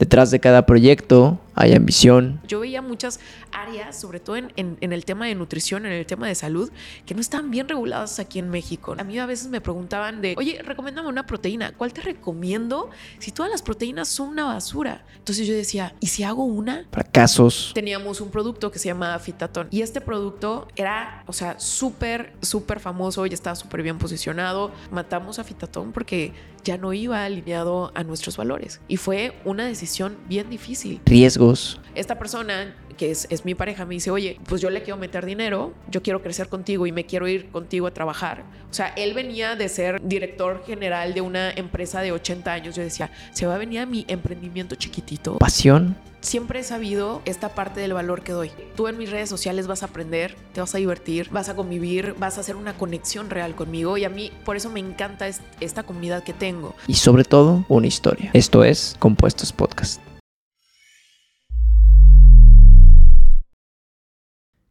Detrás de cada proyecto hay ambición. Yo veía muchas áreas, sobre todo en, en, el tema de nutrición, en el tema de salud, que no están bien reguladas aquí en México. A mí a veces me preguntaban de, oye, recomiéndame una proteína. ¿Cuál te recomiendo si todas las proteínas son una basura? Entonces yo decía, ¿y si hago una? Fracasos. Teníamos un producto que se llama Fitatón y este producto era, o sea, súper, súper famoso y estaba súper bien posicionado. Matamos a Fitatón porque ya no iba alineado a nuestros valores y fue una decisión bien difícil. Riesgo esta persona que es, es, mi pareja, me dice, oye, pues yo le quiero meter dinero, yo quiero crecer contigo y me quiero ir contigo a trabajar. O sea, él venía de ser director general de una empresa de 80 años. Yo decía, se va a venir a mi emprendimiento chiquitito. Pasión. Siempre he sabido esta parte del valor que doy. Tú en mis redes sociales vas a aprender, te vas a divertir, vas a convivir, vas a hacer una conexión real conmigo y a mí por eso me encanta esta comunidad que tengo. Y sobre todo, una historia. Esto es Compuestos Podcast.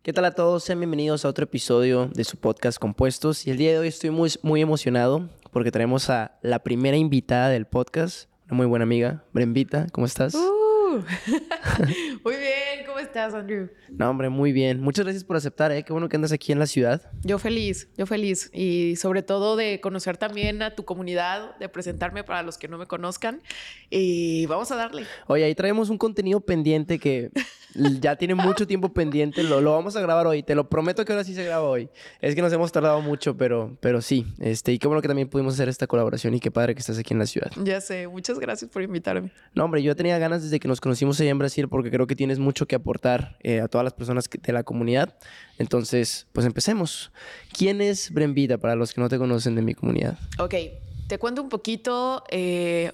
¿Qué tal a todos? Sean bienvenidos a otro episodio de su podcast Compuestos. Y el día de hoy estoy muy, muy emocionado porque tenemos a la primera invitada del podcast, una muy buena amiga, Brenvita. ¿Cómo estás? Uh. muy bien, ¿cómo estás, Andrew? No, hombre, muy bien. Muchas gracias por aceptar, ¿eh? Qué bueno que andas aquí en la ciudad. Yo feliz, yo feliz. Y sobre todo de conocer también a tu comunidad, de presentarme para los que no me conozcan. Y vamos a darle. Oye, ahí traemos un contenido pendiente que ya tiene mucho tiempo pendiente. Lo, lo, vamos a grabar hoy. Te lo prometo que ahora sí se graba hoy. Es que nos hemos tardado mucho, pero, pero sí. Este, y qué bueno que también pudimos hacer esta colaboración y qué padre que estás aquí en la ciudad. Ya sé. Muchas gracias por invitarme. No, hombre, yo tenía ganas desde que nos conocimos allá en Brasil porque creo que tienes mucho que aportar eh, a todas las personas de la comunidad. Entonces, pues empecemos. ¿Quién es Brenvita para los que no te conocen de mi comunidad? Ok. Te cuento un poquito. Eh,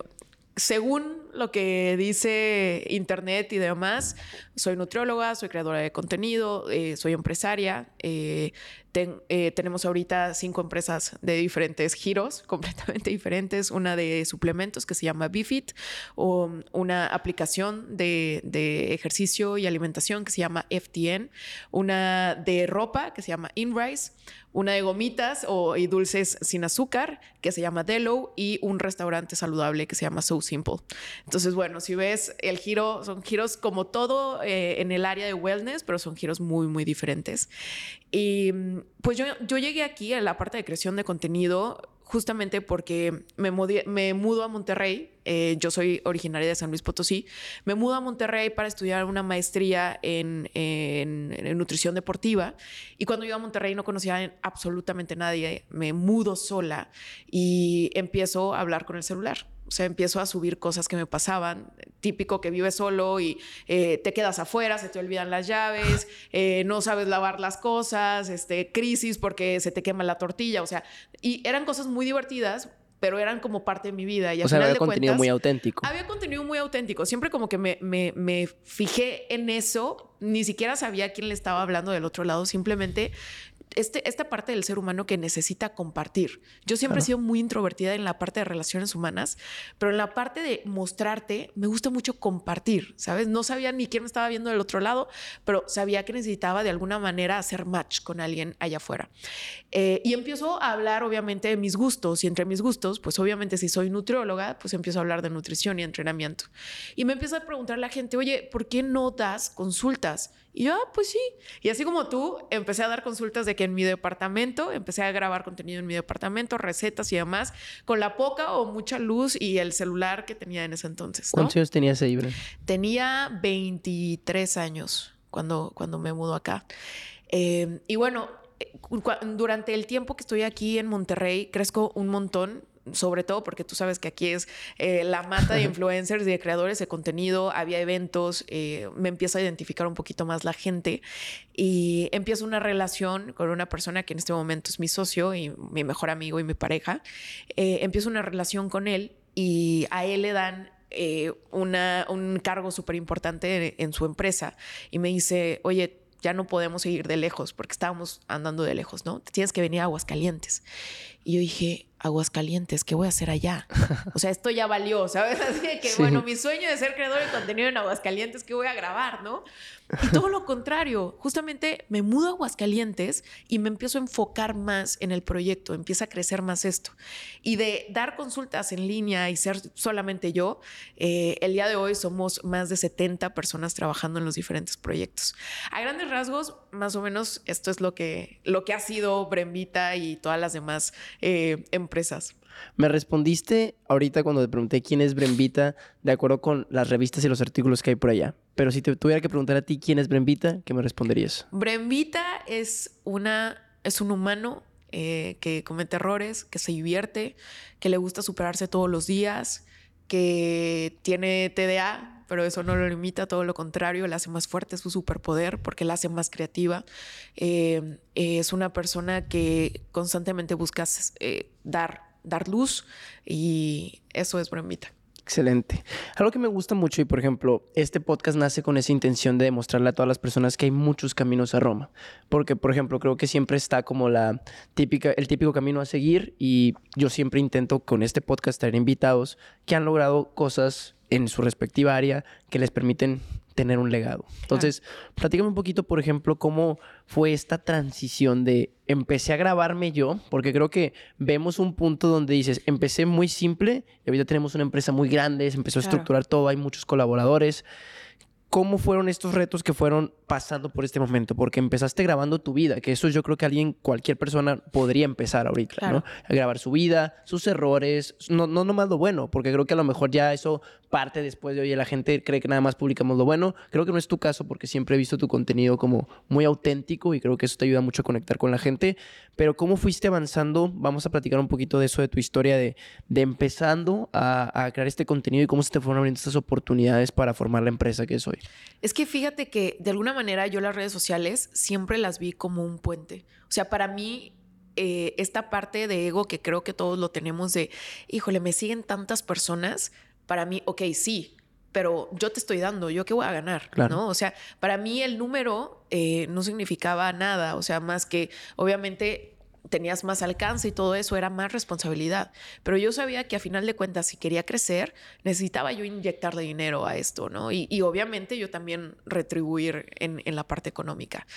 según lo que dice Internet y demás, soy nutrióloga, soy creadora de contenido, eh, soy empresaria. Eh, eh, tenemos ahorita cinco empresas de diferentes giros, completamente diferentes. Una de suplementos que se llama BeFit, o una aplicación de, de, ejercicio y alimentación que se llama FTN, una de ropa que se llama InRise, una de gomitas o, y dulces sin azúcar que se llama Delo y un restaurante saludable que se llama So Simple. Entonces, bueno, si ves el giro, son giros como todo eh, en el área de wellness, pero son giros muy, muy diferentes. Y pues yo, yo llegué aquí a la parte de creación de contenido justamente porque me, me mudo a Monterrey, eh, yo soy originaria de San Luis Potosí, me mudo a Monterrey para estudiar una maestría en, nutrición deportiva y cuando iba a Monterrey no conocía absolutamente nadie, me mudo sola y empiezo a hablar con el celular. O sea, empiezo a subir cosas que me pasaban. Típico que vives solo y eh, te quedas afuera, se te olvidan las llaves, eh, no sabes lavar las cosas, este, crisis porque se te quema la tortilla. O sea, y eran cosas muy divertidas, pero eran como parte de mi vida. Y o sea, había contenido muy auténtico. Había contenido muy auténtico. Siempre como que me, me, me, fijé en eso. Ni siquiera sabía quién le estaba hablando del otro lado. Simplemente este, esta parte del ser humano que necesita compartir. Yo siempre he sido muy introvertida en la parte de relaciones humanas, pero en la parte de mostrarte me gusta mucho compartir, ¿sabes? No sabía ni quién me estaba viendo del otro lado, pero sabía que necesitaba de alguna manera hacer match con alguien allá afuera. Eh, y empiezo a hablar obviamente de mis gustos y entre mis gustos, pues obviamente si soy nutrióloga, pues empiezo a hablar de nutrición y entrenamiento. Y me empieza a preguntar la gente, oye, ¿por qué no das consultas? Y yo, ah, pues sí. Y así como tú, empecé a dar consultas de que en mi departamento, empecé a grabar contenido en mi departamento, recetas y demás, con la poca o mucha luz y el celular que tenía en ese entonces. ¿Cuántos años tenías ahí, Ibra? Tenía 23 años cuando, cuando me mudó acá. Eh, y bueno, eh, durante el tiempo que estoy aquí en Monterrey, crezco un montón sobre todo porque tú sabes que aquí es eh, la mata de influencers y de creadores de contenido, había eventos, eh, me empieza a identificar un poquito más la gente y empiezo una relación con una persona que en este momento es mi socio y mi mejor amigo y mi pareja, eh, empiezo una relación con él y a él le dan una, un cargo súper importante en su empresa y me dice, oye, ya no podemos seguir de lejos porque estábamos andando de lejos, ¿no? Tienes que venir a Aguascalientes. Y yo dije, Aguascalientes, ¿qué voy a hacer allá? O sea, esto ya valió, ¿sabes? Así que, bueno, mi sueño de ser creador de contenido en Aguascalientes, ¿qué voy a grabar, no? Y todo lo contrario, justamente me mudo a Aguascalientes y me empiezo a enfocar más en el proyecto, empieza a crecer más esto. Y de dar consultas en línea y ser solamente yo, eh, el día de hoy somos más de 70 personas trabajando en los diferentes proyectos. A grandes rasgos, más o menos, esto es lo que, lo que ha sido Brembita y todas las demás eh, empresas. Me respondiste ahorita cuando te pregunté quién es Brembita, de acuerdo con las revistas y los artículos que hay por allá. Pero si te tuviera que preguntar a ti quién es Brembita, ¿qué me responderías? Brembita es una es un humano eh, que comete errores, que se divierte, que le gusta superarse todos los días, que tiene TDA, pero eso no lo limita, todo lo contrario, la hace más fuerte, es su superpoder porque la hace más creativa. Eh, es una persona que constantemente busca eh, dar dar luz y eso es Brembita. Excelente. Algo que me gusta mucho y por ejemplo, este podcast nace con esa intención de demostrarle a todas las personas que hay muchos caminos a Roma, porque por ejemplo, creo que siempre está como la típica el típico camino a seguir y yo siempre intento con este podcast traer invitados que han logrado cosas en su respectiva área que les permiten tener un legado. Entonces, platícame un poquito, por ejemplo, cómo fue esta transición de empecé a grabarme yo, porque creo que vemos un punto donde dices, empecé muy simple y ahorita tenemos una empresa muy grande, se empezó a estructurar todo, hay muchos colaboradores. ¿Cómo fueron estos retos que fueron pasando por este momento? Porque empezaste grabando tu vida, que eso yo creo que alguien, cualquier persona podría empezar ahorita, ¿no? A grabar su vida, sus errores, no, no nomás lo bueno, porque creo que a lo mejor ya eso parte después de, oye, la gente cree que nada más publicamos lo bueno. Creo que no es tu caso porque siempre he visto tu contenido como muy auténtico y creo que eso te ayuda mucho a conectar con la gente. Pero ¿cómo fuiste avanzando? Vamos a platicar un poquito de eso, de tu historia, de, de empezando a, a crear este contenido y cómo se te fueron abriendo estas oportunidades para formar la empresa que es hoy. Es que fíjate que de alguna manera yo las redes sociales siempre las vi como un puente. O sea, para mí eh, esta parte de ego que creo que todos lo tenemos de, híjole, me siguen tantas personas, para mí, ok, sí, pero yo te estoy dando, yo qué voy a ganar, ¿no? O sea, para mí el número eh, no significaba nada, o sea, más que obviamente tenías más alcance y todo eso, era más responsabilidad. Pero yo sabía que a final de cuentas, si quería crecer, necesitaba yo inyectarle dinero a esto, ¿no? Y, obviamente yo también retribuir en, en, la parte económica.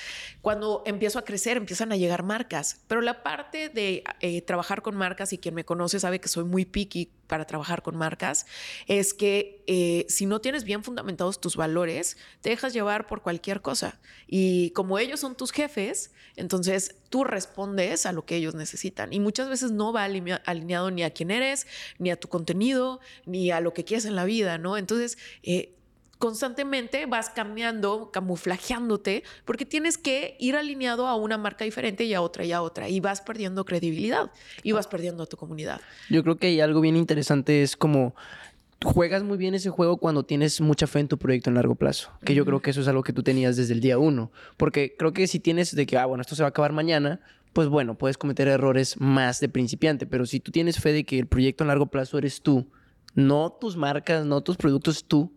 Cuando empiezo a crecer, empiezan a llegar marcas, pero la parte de eh, trabajar con marcas, y quien me conoce sabe que soy muy picky para trabajar con marcas, es que eh, si no tienes bien fundamentados tus valores, te dejas llevar por cualquier cosa. Y como ellos son tus jefes, entonces tú respondes a lo que ellos necesitan. Y muchas veces no va alineado ni a quién eres, ni a tu contenido, ni a lo que quieres en la vida, ¿no? Entonces, eh, constantemente vas cambiando, camuflajeándote, porque tienes que ir alineado a una marca diferente y a otra y a otra, y vas perdiendo credibilidad y vas perdiendo a tu comunidad. Yo creo que hay algo bien interesante, es como juegas muy bien ese juego cuando tienes mucha fe en tu proyecto en largo plazo. Que yo creo que eso es algo que tú tenías desde el día uno. Porque creo que si tienes de que, ah, bueno, esto se va a acabar mañana, pues bueno, puedes cometer errores más de principiante. Pero si tú tienes fe de que el proyecto en largo plazo eres tú, no tus marcas, no tus productos, tú,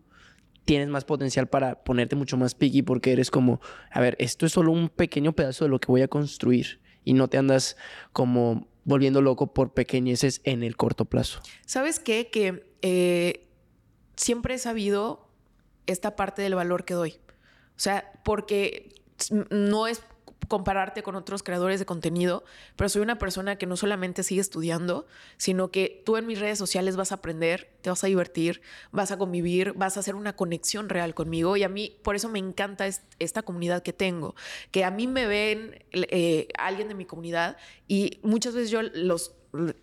tienes más potencial para ponerte mucho más picky porque eres como, a ver, esto es solo un pequeño pedazo de lo que voy a construir y no te andas como volviendo loco por pequeñeces en el corto plazo. ¿Sabes qué? Que eh, siempre he sabido esta parte del valor que doy. O sea, porque no es compararte con otros creadores de contenido, pero soy una persona que no solamente sigue estudiando, sino que tú en mis redes sociales vas a aprender, te vas a divertir, vas a convivir, vas a hacer una conexión real conmigo y a mí por eso me encanta esta comunidad que tengo, que a mí me ven eh, alguien de mi comunidad y muchas veces yo los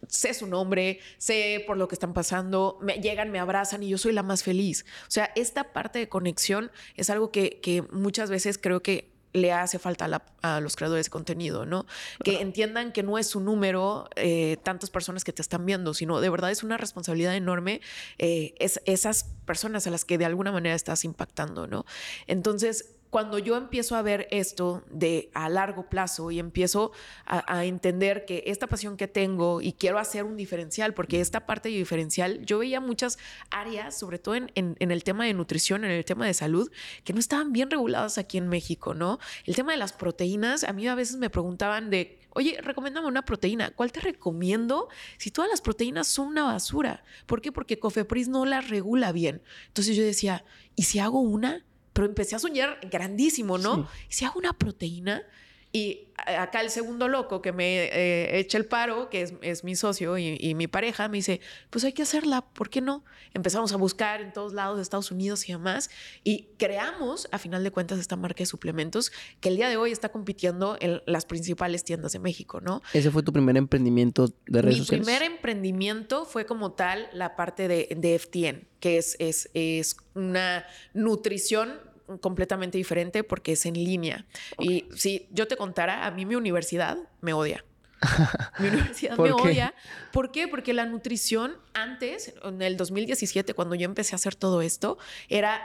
sé su nombre, sé por lo que están pasando, me llegan, me abrazan y yo soy la más feliz. O sea, esta parte de conexión es algo que, que muchas veces creo que le hace falta a, los creadores de contenido, ¿no? Que entiendan que no es un número eh, tantas personas que te están viendo, sino de verdad es una responsabilidad enorme eh, es, esas personas a las que de alguna manera estás impactando, ¿no? Entonces, cuando yo empiezo a ver esto de a largo plazo y empiezo a, entender que esta pasión que tengo y quiero hacer un diferencial, porque esta parte de diferencial, yo veía muchas áreas, sobre todo en, en, el tema de nutrición, en el tema de salud, que no estaban bien reguladas aquí en México, ¿no? El tema de las proteínas, a mí a veces me preguntaban de oye, recomiéndame una proteína. ¿Cuál te recomiendo si todas las proteínas son una basura? ¿Por qué? Porque Cofepris no las regula bien. Entonces yo decía, ¿y si hago una? Pero empecé a soñar grandísimo, ¿no? ¿Y si hago una proteína? Y acá el segundo loco que me eh, echa el paro, que es, mi socio y, mi pareja, me dice, pues hay que hacerla, ¿por qué no? Empezamos a buscar en todos lados de Estados Unidos y demás, y creamos, a final de cuentas, esta marca de suplementos que el día de hoy está compitiendo en las principales tiendas de México, ¿no? ¿Ese fue tu primer emprendimiento de redes sociales? Mi primer emprendimiento fue como tal la parte de, de FTN, que es, es, es una nutrición completamente diferente porque es en línea. Y si yo te contara, a mí mi universidad me odia. Mi universidad me odia. ¿Por qué? Porque la nutrición antes, en el 2017, cuando yo empecé a hacer todo esto, era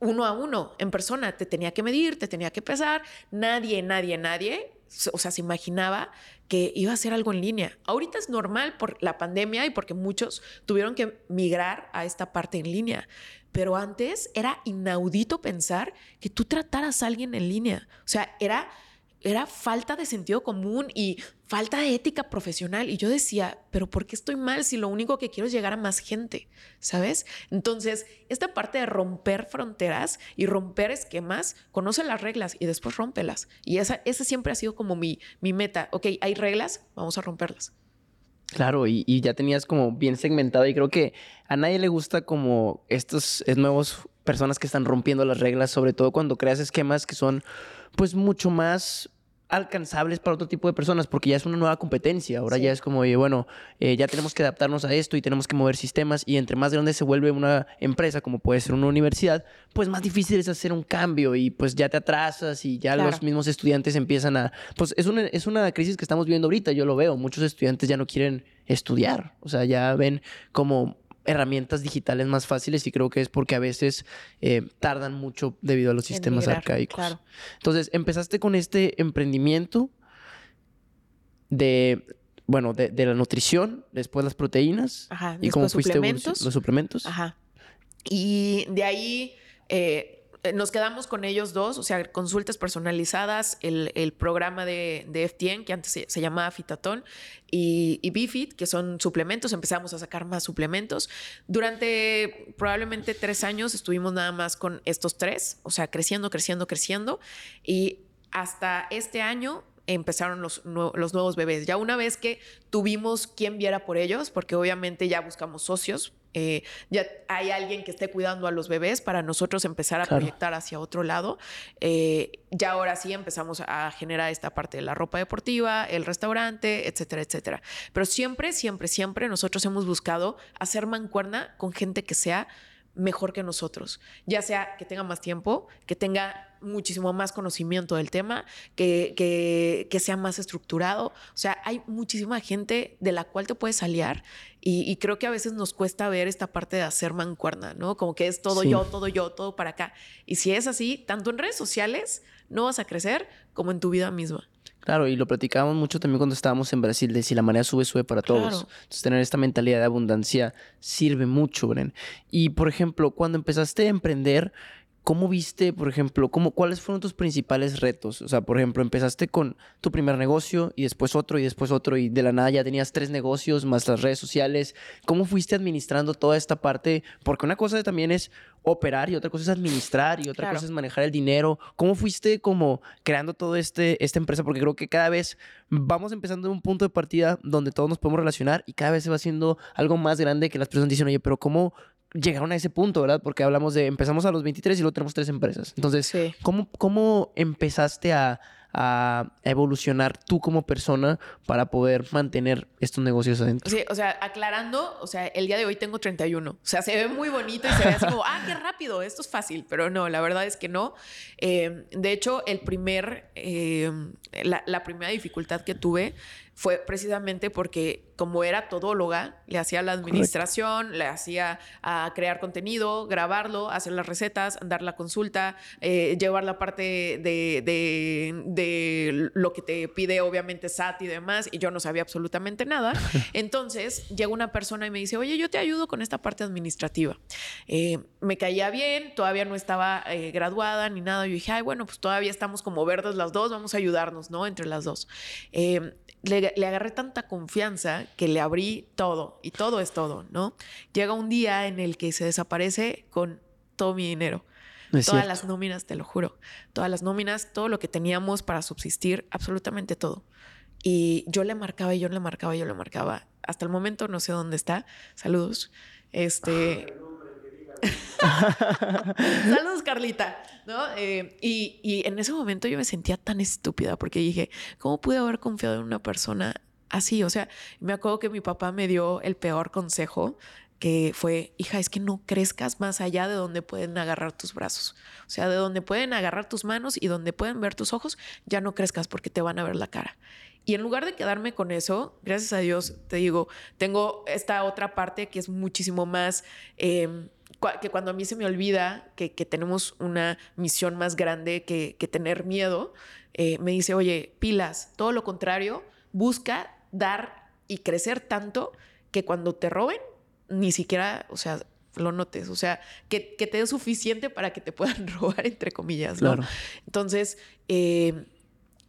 uno a uno, en persona. Te tenía que medir, te tenía que pesar. Nadie, nadie, nadie, o sea, se imaginaba que iba a ser algo en línea. Ahorita es normal por la pandemia y porque muchos tuvieron que migrar a esta parte en línea. Pero antes era inaudito pensar que tú trataras a alguien en línea. O sea, era, era falta de sentido común y falta de ética profesional. Y yo decía, pero ¿por qué estoy mal si lo único que quiero es llegar a más gente? ¿Sabes? Entonces, esta parte de romper fronteras y romper esquemas, conoce las reglas y después rómpelas. Y esa, esa siempre ha sido como mi, mi meta. Ok, hay reglas, vamos a romperlas. Claro, y, ya tenías como bien segmentado y creo que a nadie le gusta como estos nuevos personas que están rompiendo las reglas, sobre todo cuando creas esquemas que son pues mucho más alcanzables para otro tipo de personas, porque ya es una nueva competencia. Ahora ya es como, oye, bueno, eh, ya tenemos que adaptarnos a esto y tenemos que mover sistemas. Y entre más grande se vuelve una empresa, como puede ser una universidad, pues más difícil es hacer un cambio y pues ya te atrasas y ya los mismos estudiantes empiezan a. Pues es una, es una crisis que estamos viviendo ahorita, yo lo veo. Muchos estudiantes ya no quieren estudiar, o sea, ya ven como herramientas digitales más fáciles y creo que es porque a veces eh, tardan mucho debido a los sistemas arcaicos. Entonces, empezaste con este emprendimiento de, bueno, de, la nutrición, después las proteínas. y cómo fuiste suplementos. los suplementos. Ajá. Y de ahí eh, nos quedamos con ellos dos, o sea, consultas personalizadas, el, programa de, de, FTN, que antes se, llamaba Fitatón, y, y Bifit, que son suplementos. Empezamos a sacar más suplementos. Durante probablemente tres años estuvimos nada más con estos tres, o sea, creciendo, creciendo, creciendo. Y hasta este año empezaron los, los, nuevos bebés. Ya una vez que tuvimos quien viera por ellos, porque obviamente ya buscamos socios eh, ya hay alguien que esté cuidando a los bebés para nosotros empezar a proyectar hacia otro lado. Eh, ya ahora sí empezamos a generar esta parte de la ropa deportiva, el restaurante, etcétera, etcétera. Pero siempre, siempre, siempre nosotros hemos buscado hacer mancuerna con gente que sea mejor que nosotros, ya sea que tenga más tiempo, que tenga muchísimo más conocimiento del tema, que, que, sea más estructurado. O sea, hay muchísima gente de la cual te puedes aliar y, creo que a veces nos cuesta ver esta parte de hacer mancuerna, ¿no? Como que es todo yo, todo yo, todo para acá. Y si es así, tanto en redes sociales no vas a crecer como en tu vida misma. Claro, y lo platicábamos mucho también cuando estábamos en Brasil, de si la marea sube, sube para todos. Entonces, tener esta mentalidad de abundancia sirve mucho, Bren. Y, por ejemplo, cuando empezaste a emprender, ¿Cómo viste, por ejemplo, cómo, cuáles fueron tus principales retos? O sea, por ejemplo, empezaste con tu primer negocio y después otro y después otro y de la nada ya tenías tres negocios más las redes sociales. ¿Cómo fuiste administrando toda esta parte? Porque una cosa también es operar y otra cosa es administrar y otra cosa es manejar el dinero. ¿Cómo fuiste como creando todo este esta empresa? Porque creo que cada vez vamos empezando en un punto de partida donde todos nos podemos relacionar y cada vez se va haciendo algo más grande que las personas dicen, oye, pero ¿cómo llegaron a ese punto, ¿verdad? Porque hablamos de, empezamos a los 23 y luego tenemos tres empresas. Entonces, ¿cómo, ¿cómo empezaste a, a evolucionar tú como persona para poder mantener estos negocios adentro. Sí, o sea, aclarando, o sea, el día de hoy tengo 31. O sea, se ve muy bonito y se ve así como, ah, qué rápido, esto es fácil, pero no, la verdad es que no. Eh, de hecho, el primer, eh, la, la primera dificultad que tuve fue precisamente porque como era todóloga, le hacía la administración, le hacía a crear contenido, grabarlo, hacer las recetas, dar la consulta, eh, llevar la parte de, de, lo que te pide obviamente SAT y demás, y yo no sabía absolutamente nada. Entonces llega una persona y me dice, oye, yo te ayudo con esta parte administrativa. Eh, me caía bien, todavía no estaba eh, graduada ni nada. Yo dije, ay, bueno, pues todavía estamos como verdes las dos, vamos a ayudarnos, ¿no? Entre las dos. Le, le, agarré tanta confianza que le abrí todo y todo es todo, ¿no? Llega un día en el que se desaparece con todo mi dinero. todas las nóminas, te lo juro. Todas las nóminas, todo lo que teníamos para subsistir, absolutamente todo. Y yo le marcaba y yo le marcaba y yo le marcaba. Hasta el momento no sé dónde está. Saludos. Este. Saludos, Carlita. ¿No? Eh, y, y en ese momento yo me sentía tan estúpida porque dije, ¿cómo pude haber confiado en una persona así, o sea, me acuerdo que mi papá me dio el peor consejo que fue, hija, es que no crezcas más allá de donde pueden agarrar tus brazos. O sea, de donde pueden agarrar tus manos y donde pueden ver tus ojos, ya no crezcas porque te van a ver la cara. Y en lugar de quedarme con eso, gracias a Dios, te digo, tengo esta otra parte que es muchísimo más, em, que cuando a mí se me olvida que, tenemos una misión más grande que, tener miedo, eh, me dice, oye, pilas, todo lo contrario, busca dar y crecer tanto que cuando te roben, ni siquiera, o sea, lo notes, o sea, que, te dé suficiente para que te puedan robar, entre comillas, ¿no? Entonces, eh,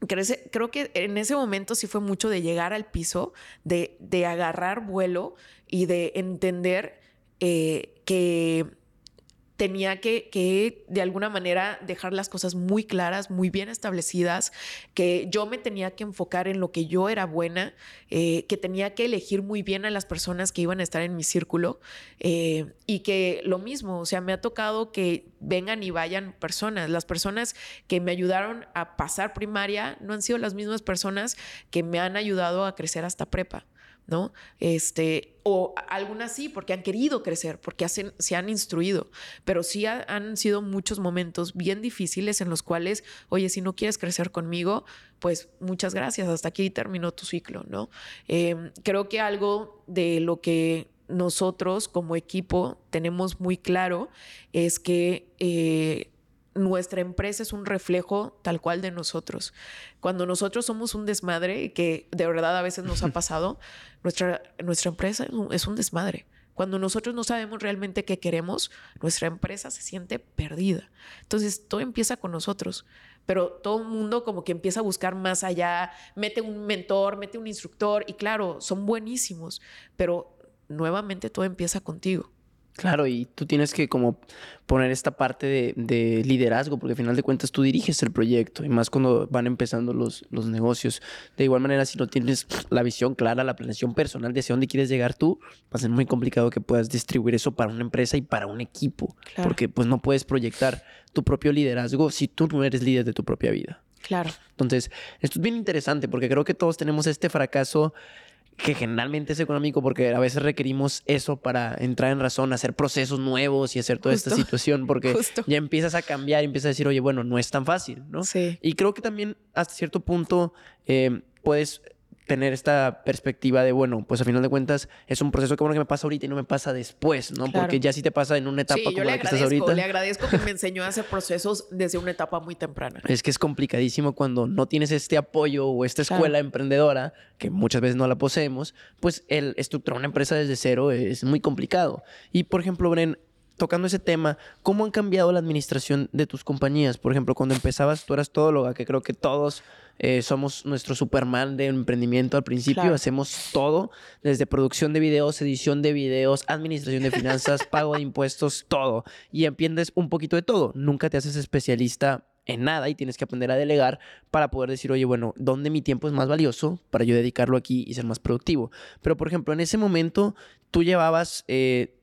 creo que en ese momento sí fue mucho de llegar al piso, de, de agarrar vuelo y de entender eh, que tenía que, de alguna manera dejar las cosas muy claras, muy bien establecidas, que yo me tenía que enfocar en lo que yo era buena, eh, que tenía que elegir muy bien a las personas que iban a estar en mi círculo eh, y que lo mismo, o sea, me ha tocado que vengan y vayan personas. Las personas que me ayudaron a pasar primaria no han sido las mismas personas que me han ayudado a crecer hasta prepa. ¿No? Este, o algunas sí, porque han querido crecer, porque hacen, se han instruido, pero sí han sido muchos momentos bien difíciles en los cuales, oye, si no quieres crecer conmigo, pues muchas gracias, hasta aquí terminó tu ciclo, ¿no? Em, creo que algo de lo que nosotros como equipo tenemos muy claro es que eh, nuestra empresa es un reflejo tal cual de nosotros. Cuando nosotros somos un desmadre, que de verdad a veces nos ha pasado, nuestra, nuestra empresa es un desmadre. Cuando nosotros no sabemos realmente qué queremos, nuestra empresa se siente perdida. Entonces, todo empieza con nosotros, pero todo el mundo como que empieza a buscar más allá, mete un mentor, mete un instructor y claro, son buenísimos, pero nuevamente todo empieza contigo. Claro, y tú tienes que como poner esta parte de, liderazgo, porque al final de cuentas tú diriges el proyecto, y más cuando van empezando los, los negocios. De igual manera, si no tienes la visión clara, la planeación personal de hacia dónde quieres llegar tú, va a ser muy complicado que puedas distribuir eso para una empresa y para un equipo, porque pues no puedes proyectar tu propio liderazgo si tú no eres líder de tu propia vida. Claro. Entonces, esto es bien interesante porque creo que todos tenemos este fracaso que generalmente es económico porque a veces requerimos eso para entrar en razón, hacer procesos nuevos y hacer toda esta situación porque ya empiezas a cambiar y empiezas a decir, oye, bueno, no es tan fácil, ¿no? Sí. Y creo que también hasta cierto punto eh, puedes tener esta perspectiva de, bueno, pues a final de cuentas es un proceso que bueno que me pasa ahorita y no me pasa después, ¿no? Porque ya sí te pasa en una etapa como la que estás ahorita. Le agradezco que me enseñó a hacer procesos desde una etapa muy temprana. Es que es complicadísimo cuando no tienes este apoyo o esta escuela emprendedora, que muchas veces no la poseemos, pues el estructurar una empresa desde cero es muy complicado. Y por ejemplo, Bren, tocando ese tema, ¿cómo han cambiado la administración de tus compañías? Por ejemplo, cuando empezabas, tú eras todóloga, que creo que todos eh, somos nuestro Superman de emprendimiento al principio. Hacemos todo, desde producción de videos, edición de videos, administración de finanzas, pago de impuestos, todo. Y entiendes un poquito de todo. Nunca te haces especialista en nada y tienes que aprender a delegar para poder decir, oye, bueno, ¿dónde mi tiempo es más valioso para yo dedicarlo aquí y ser más productivo? Pero, por ejemplo, en ese momento tú llevabas... Eh,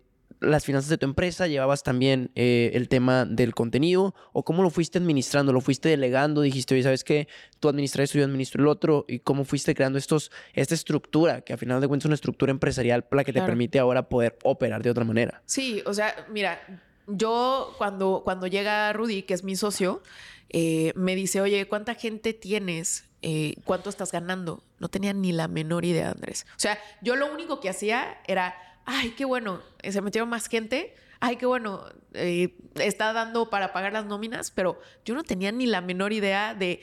las finanzas de tu empresa, llevabas también eh, el tema del contenido o cómo lo fuiste administrando, lo fuiste delegando, dijiste, oye, ¿sabes qué? Tú administras esto, yo administro el otro y cómo fuiste creando estos, esta estructura, que al final de cuentas es una estructura empresarial la que te permite ahora poder operar de otra manera. Sí, o sea, mira, yo cuando, cuando llega Rudy, que es mi socio, eh, me dice, oye, ¿cuánta gente tienes eh, cuánto estás ganando. No tenía ni la menor idea, Andrés. O sea, yo lo único que hacía era, ay, qué bueno, eh, se metieron más gente, ay, qué bueno, eh, está dando para pagar las nóminas, pero yo no tenía ni la menor idea de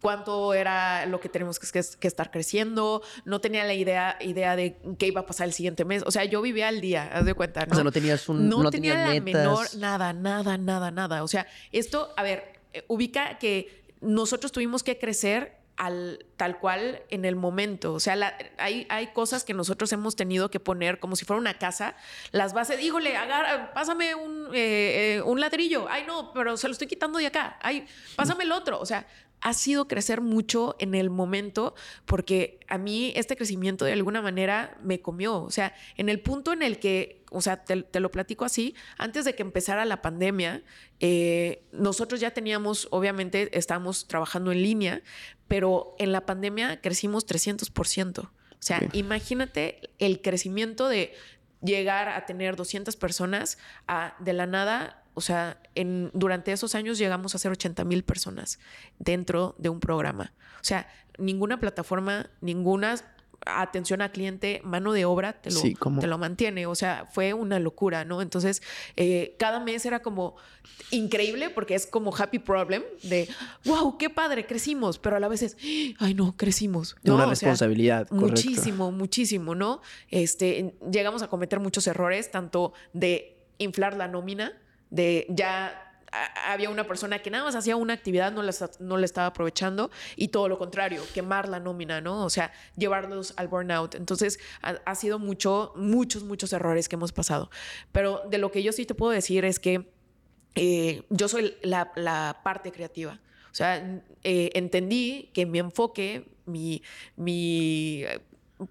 cuánto era lo que tenemos que, estar creciendo, no tenía la idea, idea de qué iba a pasar el siguiente mes. O sea, yo vivía al día, haz de cuenta, ¿no? O sea, no tenías un... No, tenía la menor, nada, nada, nada, nada. O sea, esto, a ver, eh, ubica que nosotros tuvimos que crecer al, tal cual en el momento. O sea, hay, hay cosas que nosotros hemos tenido que poner como si fuera una casa. Las bases, dígole, agarra, pásame un, eh, eh, un ladrillo. Ay, no, pero se lo estoy quitando de acá. Ay, pásame el otro. O sea, ha sido crecer mucho en el momento porque a mí este crecimiento de alguna manera me comió. O sea, en el punto en el que, o sea, te, lo platico así, antes de que empezara la pandemia, eh, nosotros ya teníamos, obviamente, estábamos trabajando en línea, pero en la pandemia crecimos 300%. O sea, imagínate el crecimiento de llegar a tener 200 personas a de la nada o sea, en, durante esos años llegamos a ser 80 mil personas dentro de un programa. O sea, ninguna plataforma, ninguna atención al cliente, mano de obra, te lo, te lo mantiene. O sea, fue una locura, ¿no? Entonces, eh, cada mes era como increíble porque es como happy problem de, wow, qué padre, crecimos, pero a la vez es, ay, no, crecimos. Una responsabilidad. muchísimo, muchísimo, ¿no? Este, llegamos a cometer muchos errores, tanto de inflar la nómina, de ya había una persona que nada más hacía una actividad, no la, no estaba aprovechando, y todo lo contrario, quemar la nómina, ¿no? O sea, llevarlos al burnout. Entonces, ha, sido mucho, muchos, muchos errores que hemos pasado. Pero de lo que yo sí te puedo decir es que eh, yo soy la, parte creativa. O sea, eh, entendí que mi enfoque, mi, mi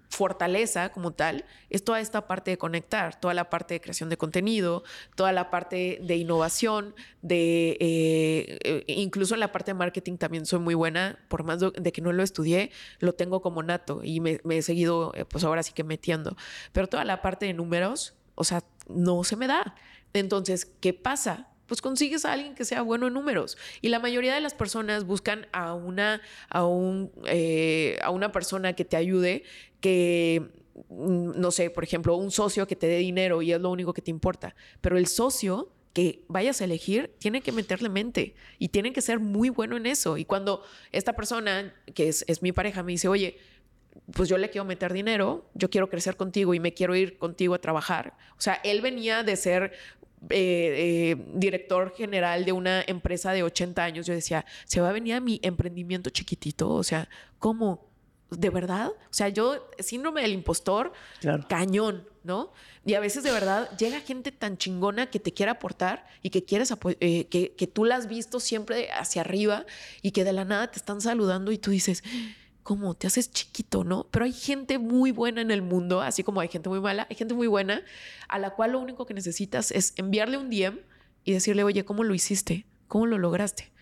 fortaleza como tal es toda esta parte de conectar, toda la parte de creación de contenido, toda la parte de innovación, de eh, eh, incluso en la parte de marketing también soy muy buena, por más de, que no lo estudié, lo tengo como nato y me, me he seguido, eh, pues ahora sí que metiendo. Pero toda la parte de números, o sea, no se me da. Entonces, ¿qué pasa? Pues consigues a alguien que sea bueno en números. Y la mayoría de las personas buscan a una, a un, eh, a una persona que te ayude, que mm, no sé, por ejemplo, un socio que te dé dinero y es lo único que te importa. Pero el socio que vayas a elegir tiene que meterle mente y tiene que ser muy bueno en eso. Y cuando esta persona, que es, es mi pareja, me dice, oye, pues yo le quiero meter dinero, yo quiero crecer contigo y me quiero ir contigo a trabajar. O sea, él venía de ser eh, eh, director general de una empresa de 80 años, yo decía, se va a venir a mi emprendimiento chiquitito, o sea, ¿cómo? ¿De verdad? O sea, yo, síndrome del impostor, cañón, ¿no? Y a veces de verdad llega gente tan chingona que te quiere aportar y que quieres, eh, que, que tú la has visto siempre hacia arriba y que de la nada te están saludando y tú dices, como te haces chiquito, ¿no? Pero hay gente muy buena en el mundo, así como hay gente muy mala, hay gente muy buena a la cual lo único que necesitas es enviarle un DM y decirle, oye, ¿cómo lo hiciste? ¿Cómo lo lograste?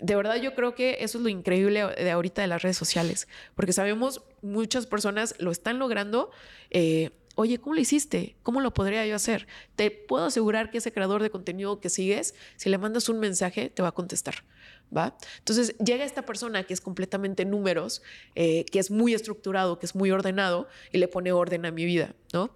De verdad yo creo que eso es lo increíble de ahorita de las redes sociales, porque sabemos muchas personas lo están logrando. Eh, oye, ¿cómo lo hiciste? ¿Cómo lo podría yo hacer? Te puedo asegurar que ese creador de contenido que sigues, si le mandas un mensaje, te va a contestar. ¿Va? Entonces llega esta persona que es completamente números, eh, que es muy estructurado, que es muy ordenado y le pone orden a mi vida, ¿no?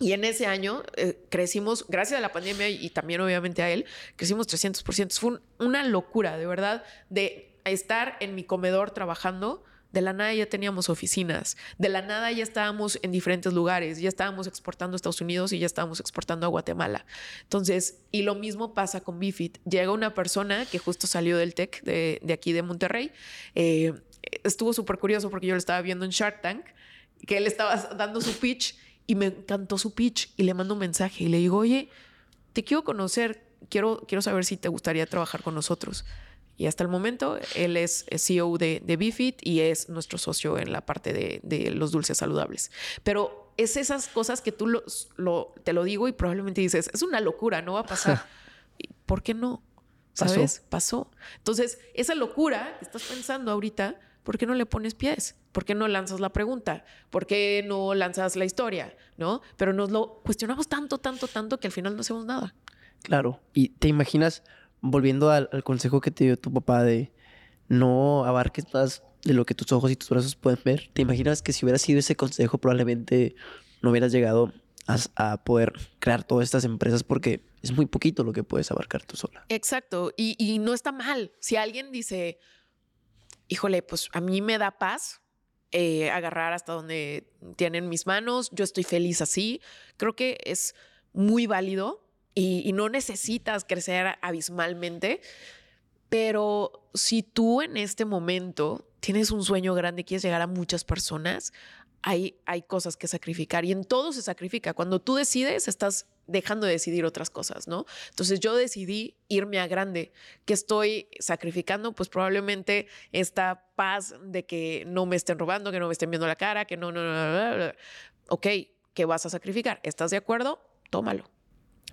Y en ese año eh, crecimos, gracias a la pandemia y, también obviamente a él, crecimos 300%. Fue una locura, de verdad, de estar en mi comedor trabajando de la nada ya teníamos oficinas, de la nada ya estábamos en diferentes lugares, ya estábamos exportando a Estados Unidos y ya estábamos exportando a Guatemala. Entonces, y lo mismo pasa con Bifit. Llega una persona que justo salió del TEC de, aquí de Monterrey. Eh, estuvo súper curioso porque yo lo estaba viendo en Shark Tank, que él estaba dando su pitch y me encantó su pitch y le mando un mensaje y le digo, oye, te quiero conocer, quiero, quiero saber si te gustaría trabajar con nosotros. Y hasta el momento él es CEO de, de Bifit y es nuestro socio en la parte de, los dulces saludables. Pero es esas cosas que tú lo, te lo digo y probablemente dices, es una locura, no va a pasar. ¿Por qué no? ¿Sabes? Pasó. Entonces, esa locura que estás pensando ahorita, ¿por qué no le pones pies? ¿Por qué no lanzas la pregunta? ¿Por qué no lanzas la historia? ¿No? Pero nos lo cuestionamos tanto, tanto, tanto que al final no hacemos nada. Claro. Y te imaginas volviendo al, consejo que te dio tu papá de no abarques más de lo que tus ojos y tus brazos pueden ver. ¿Te imaginas que si hubiera sido ese consejo probablemente no hubieras llegado a, poder crear todas estas empresas porque es muy poquito lo que puedes abarcar tú sola? Exacto. Y, no está mal. Si alguien dice, híjole, pues a mí me da paz eh, agarrar hasta donde tienen mis manos, yo estoy feliz así, creo que es muy válido y, no necesitas crecer abismalmente, pero si tú en este momento tienes un sueño grande y quieres llegar a muchas personas, hay, hay cosas que sacrificar y en todo se sacrifica. Cuando tú decides, estás dejando de decidir otras cosas, ¿no? Entonces yo decidí irme a grande. que estoy sacrificando? Pues probablemente esta paz de que no me estén robando, que no me estén viendo la cara, que no, no, no, no, no. Ok, ¿qué vas a sacrificar? ¿Estás de acuerdo? Tómalo.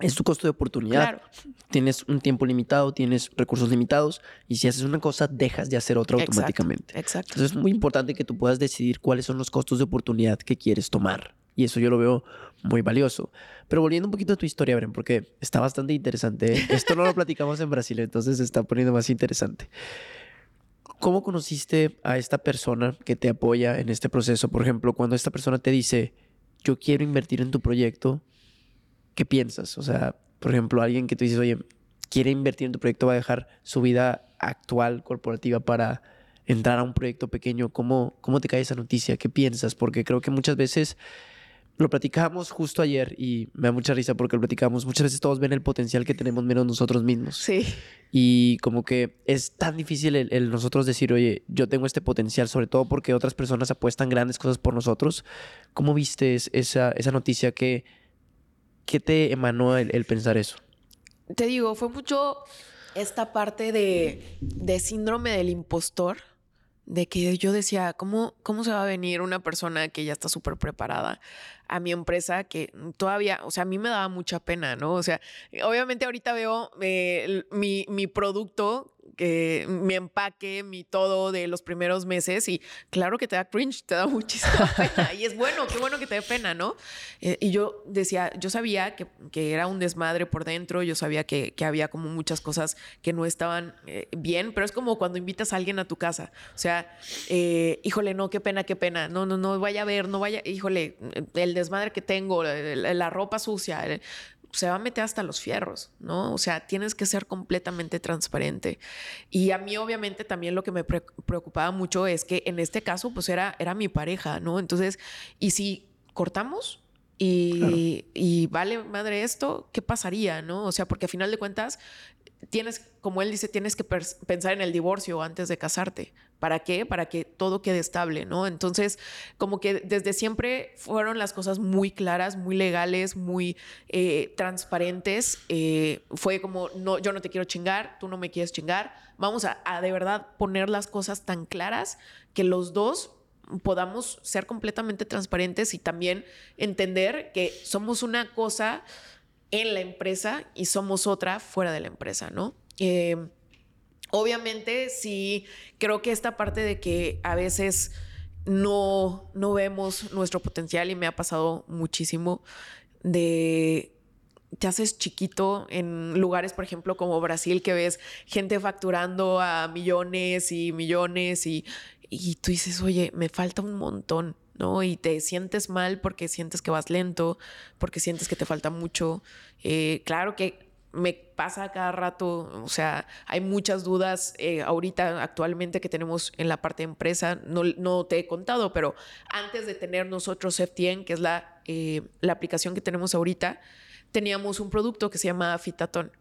Es tu costo de oportunidad. Tienes un tiempo limitado, tienes recursos limitados y si haces una cosa, dejas de hacer otra automáticamente. Exacto. Entonces es muy importante que tú puedas decidir cuáles son los costos de oportunidad que quieres tomar. Y eso yo lo veo muy valioso. Pero volviendo un poquito a tu historia, Bren, porque está bastante interesante. Esto no lo platicamos en Brasil, entonces se está poniendo más interesante. ¿Cómo conociste a esta persona que te apoya en este proceso? Por ejemplo, cuando esta persona te dice, yo quiero invertir en tu proyecto, ¿qué piensas? O sea, por ejemplo, alguien que tú dices, oye, quiere invertir en tu proyecto, va a dejar su vida actual corporativa para entrar a un proyecto pequeño. ¿Cómo, cómo te cae esa noticia? ¿Qué piensas? Porque creo que muchas veces lo platicábamos justo ayer y me da mucha risa porque lo platicamos. Muchas veces todos ven el potencial que tenemos menos nosotros mismos. Sí. Y como que es tan difícil el, nosotros decir, oye, yo tengo este potencial, sobre todo porque otras personas apuestan grandes cosas por nosotros. ¿Cómo viste esa, esa noticia? ¿Qué, qué te emanó el, pensar eso? Te digo, fue mucho esta parte de, de síndrome del impostor de que yo decía, ¿cómo, ¿cómo se va a venir una persona que ya está súper preparada a mi empresa que todavía, o sea, a mí me daba mucha pena, ¿no? O sea, obviamente ahorita veo eh, mi, mi producto que mi empaque, mi todo de los primeros meses y claro que te da cringe, te da muchísima pena y es bueno, qué bueno que te dé pena, ¿no? Eh, y yo decía, yo sabía que, que, era un desmadre por dentro, yo sabía que, que había como muchas cosas que no estaban eh, bien, pero es como cuando invitas a alguien a tu casa, o sea, eh, híjole, no, qué pena, qué pena, no, no, no vaya a ver, no vaya, híjole, el desmadre que tengo, la, la ropa sucia, se va a meter hasta los fierros, ¿no? O sea, tienes que ser completamente transparente. Y a mí obviamente también lo que me preocupaba mucho es que en este caso pues era, era mi pareja, ¿no? Entonces, ¿y si cortamos? Y, y, vale madre esto, ¿qué pasaría? ¿No? O sea, porque a final de cuentas, tienes, como él dice, tienes que pensar en el divorcio antes de casarte. ¿Para qué? Para que todo quede estable, ¿no? Entonces, como que desde siempre fueron las cosas muy claras, muy legales, muy eh, transparentes. Eh, fue como, no, yo no te quiero chingar, tú no me quieres chingar. Vamos a, a de verdad poner las cosas tan claras que los dos podamos ser completamente transparentes y también entender que somos una cosa en la empresa y somos otra fuera de la empresa, ¿no? Eh, obviamente sí creo que esta parte de que a veces no, no vemos nuestro potencial y me ha pasado muchísimo de te haces chiquito en lugares, por ejemplo, como Brasil, que ves gente facturando a millones y millones y, y tú dices, oye, me falta un montón. ¿No? Y te sientes mal porque sientes que vas lento, porque sientes que te falta mucho. Eh, claro que me pasa cada rato, o sea, hay muchas dudas eh, ahorita actualmente que tenemos en la parte de empresa, no, no, te he contado, pero antes de tener nosotros FTN, que es la, eh, la aplicación que tenemos ahorita, teníamos un producto que se llama Fitatón.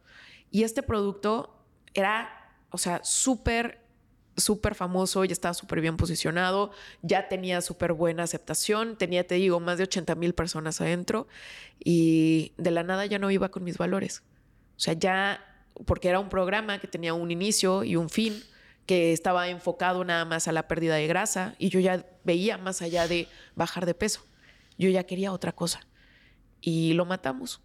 Y este producto era, o sea, súper súper famoso, ya estaba súper bien posicionado, ya tenía súper buena aceptación, tenía, te digo, más de 80 mil personas adentro y de la nada ya no iba con mis valores. O sea, ya, porque era un programa que tenía un inicio y un fin, que estaba enfocado nada más a la pérdida de grasa y yo ya veía más allá de bajar de peso. Yo ya quería otra cosa y lo matamos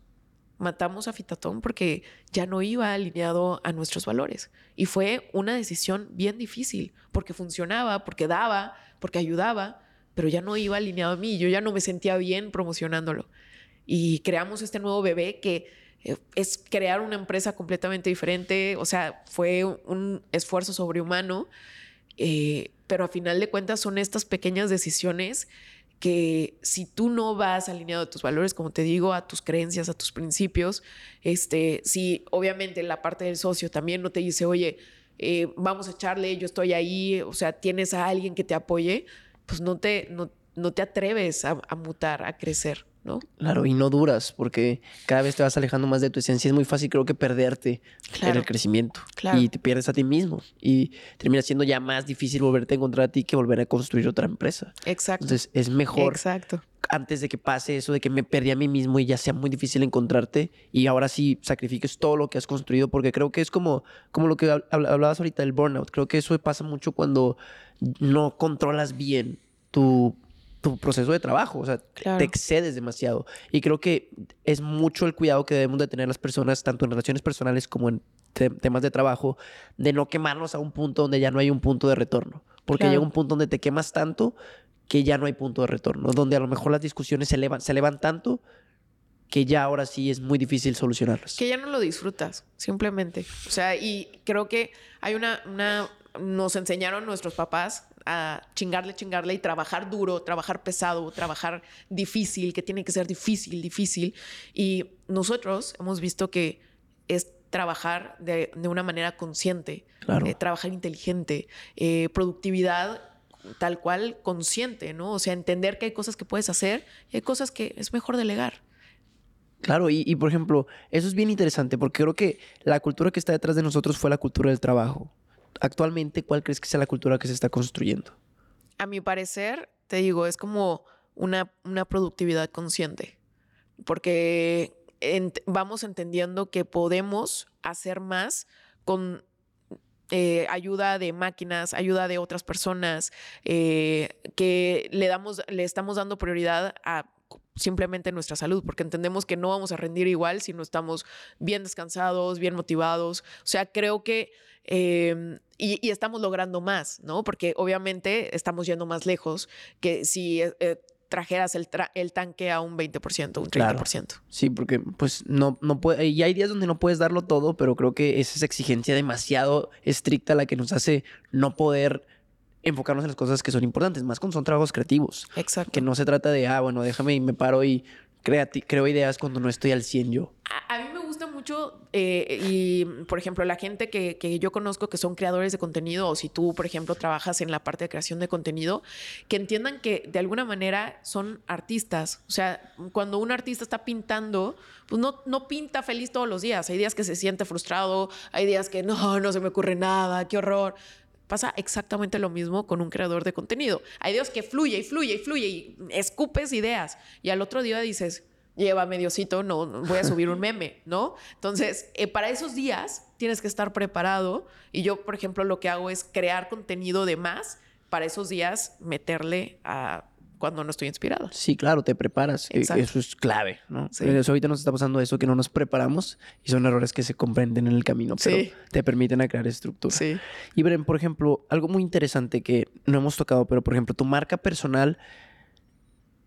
matamos a Fitatón porque ya no iba alineado a nuestros valores. Y fue una decisión bien difícil, porque funcionaba, porque daba, porque ayudaba, pero ya no iba alineado a mí, yo ya no me sentía bien promocionándolo. Y creamos este nuevo bebé que eh, es crear una empresa completamente diferente, o sea, fue un esfuerzo sobrehumano Eh, pero a final de cuentas son estas pequeñas decisiones que si tú no vas alineado a tus valores, como te digo, a tus creencias, a tus principios, este, si obviamente la parte del socio también no te dice, oye, eh, vamos a echarle, yo estoy ahí, o sea, tienes a alguien que te apoye, pues no te, no, no te atreves a, mutar, a crecer. ¿No? Claro, y no duras, porque cada vez te vas alejando más de tu esencia. Es muy fácil, creo que, perderte en el crecimiento. Y te pierdes a ti mismo. Y termina siendo ya más difícil volverte a encontrar a ti que volver a construir otra empresa. Exacto. Entonces, es mejor. Exacto. Antes de que pase eso, de que me perdí a mí mismo y ya sea muy difícil encontrarte, y ahora sí sacrifiques todo lo que has construido, porque creo que es como, como lo que hablabas ahorita del burnout. Creo que eso pasa mucho cuando no controlas bien tu tu proceso de trabajo, o sea, te excedes demasiado. Y creo que es mucho el cuidado que debemos de tener las personas, tanto en relaciones personales como en temas de trabajo, de no quemarnos a un punto donde ya no hay un punto de retorno. Porque llega un punto donde te quemas tanto que ya no hay punto de retorno, donde a lo mejor las discusiones se elevan, se elevan tanto que ya ahora sí es muy difícil solucionarlas. Que ya no lo disfrutas, simplemente. O sea, y creo que hay una, una nos enseñaron nuestros papás a chingarle, chingarle y trabajar duro, trabajar pesado, trabajar difícil, que tiene que ser difícil, difícil. Y nosotros hemos visto que es trabajar de, una manera consciente, eh, trabajar inteligente, eh, productividad tal cual consciente, ¿no? O sea, entender que hay cosas que puedes hacer y hay cosas que es mejor delegar. Claro, y, y por ejemplo, eso es bien interesante porque creo que la cultura que está detrás de nosotros fue la cultura del trabajo actualmente, ¿cuál crees que sea la cultura que se está construyendo? A mi parecer, te digo, es como una, una productividad consciente, porque vamos entendiendo que podemos hacer más con eh, ayuda de máquinas, ayuda de otras personas, eh, que le, damos, le estamos dando prioridad a simplemente nuestra salud, porque entendemos que no vamos a rendir igual si no estamos bien descansados, bien motivados. O sea, creo que Em, y, estamos logrando más, ¿no? Porque obviamente estamos yendo más lejos que si eh, eh, trajeras el, el, tanque a un 20%, un 30%. Sí, porque pues no, no puede, y hay días donde no puedes darlo todo, pero creo que es esa exigencia demasiado estricta la que nos hace no poder enfocarnos en las cosas que son importantes, más cuando son trabajos creativos. Exacto. Que no se trata de, ah, bueno, déjame y me paro y creo ideas cuando no estoy al 100 yo. A, mí me gusta mucho eh, y, por ejemplo, la gente que, que, yo conozco que son creadores de contenido o si tú, por ejemplo, trabajas en la parte de creación de contenido, que entiendan que de alguna manera son artistas. O sea, cuando un artista está pintando, pues no, no pinta feliz todos los días. Hay días que se siente frustrado, hay días que no, no se me ocurre nada, qué horror. Pasa exactamente lo mismo con un creador de contenido. Hay días que fluye y fluye y fluye y escupes ideas y al otro día dices, lleva mediocito, no, no voy a subir un meme, ¿no? Entonces, eh, para esos días tienes que estar preparado y yo, por ejemplo, lo que hago es crear contenido de más para esos días meterle a cuando no estoy inspirado. Sí, claro, te preparas. E, eso es clave, ¿no? Eso ahorita nos está pasando eso, que no nos preparamos y son errores que se comprenden en el camino, pero te permiten a crear estructura. Sí. Y Bren, por ejemplo, algo muy interesante que no hemos tocado, pero por ejemplo, tu marca personal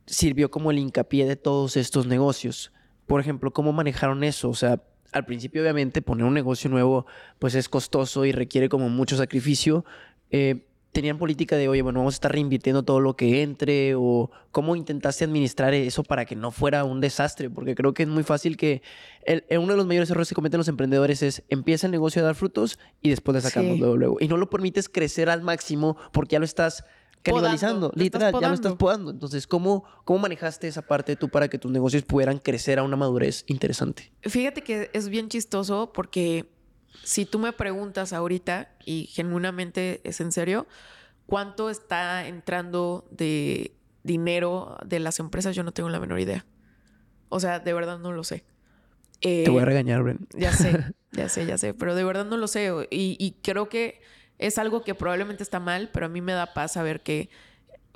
sirvió como el hincapié de todos estos negocios. Por ejemplo, ¿cómo manejaron eso? O sea, al principio obviamente poner un negocio nuevo pues es costoso y requiere como mucho sacrificio. Eh, tenían política de, oye, bueno, vamos a estar reinvirtiendo todo lo que entre o cómo intentaste administrar eso para que no fuera un desastre, porque creo que es muy fácil que el, uno de los mayores errores que cometen los emprendedores es empieza el negocio a dar frutos y después le sacamos luego, luego. Y no lo permites crecer al máximo porque ya lo estás canibalizando, literal, ya lo estás podando. Entonces, ¿cómo, ¿cómo manejaste esa parte tú para que tus negocios pudieran crecer a una madurez interesante? Fíjate que es bien chistoso porque si tú me preguntas ahorita, y genuinamente es en serio, ¿cuánto está entrando de dinero de las empresas? Yo no tengo la menor idea. O sea, de verdad no lo sé. Te voy a eh, regañar, Bren. Ya sé, ya sé, ya sé, pero de verdad no lo sé. Y, creo que es algo que probablemente está mal, pero a mí me da paz saber que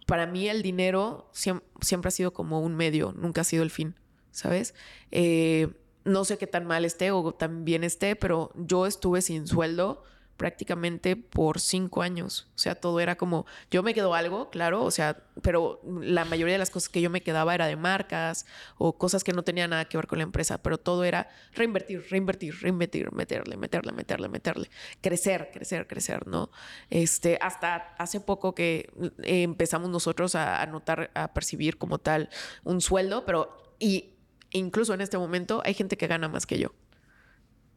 para mí el dinero siempre, ha sido como un medio, nunca ha sido el fin, ¿sabes? Eh, no sé qué tan mal esté o tan bien esté, pero yo estuve sin sueldo prácticamente por cinco años. O sea, todo era como, yo me quedo algo, claro, o sea, pero la mayoría de las cosas que yo me quedaba era de marcas o cosas que no tenían nada que ver con la empresa, pero todo era reinvertir, reinvertir, reinvertir, meterle, meterle, meterle, meterle, crecer, crecer, crecer, ¿no? Este, hasta hace poco que eh, empezamos nosotros a, notar, a percibir como tal un sueldo, pero y incluso en este momento hay gente que gana más que yo.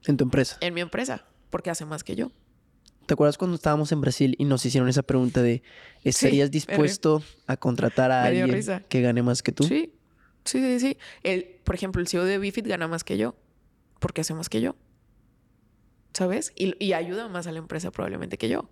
¿En tu empresa? En mi empresa, porque hace más que yo. ¿Te acuerdas cuando estábamos en Brasil y nos hicieron esa pregunta de ¿estarías dispuesto a contratar a alguien que gane más que tú? Sí, sí, sí, sí. El, por ejemplo, el CEO de Bifit gana más que yo, porque hace más que yo. ¿Sabes? y ayuda más a la empresa probablemente que yo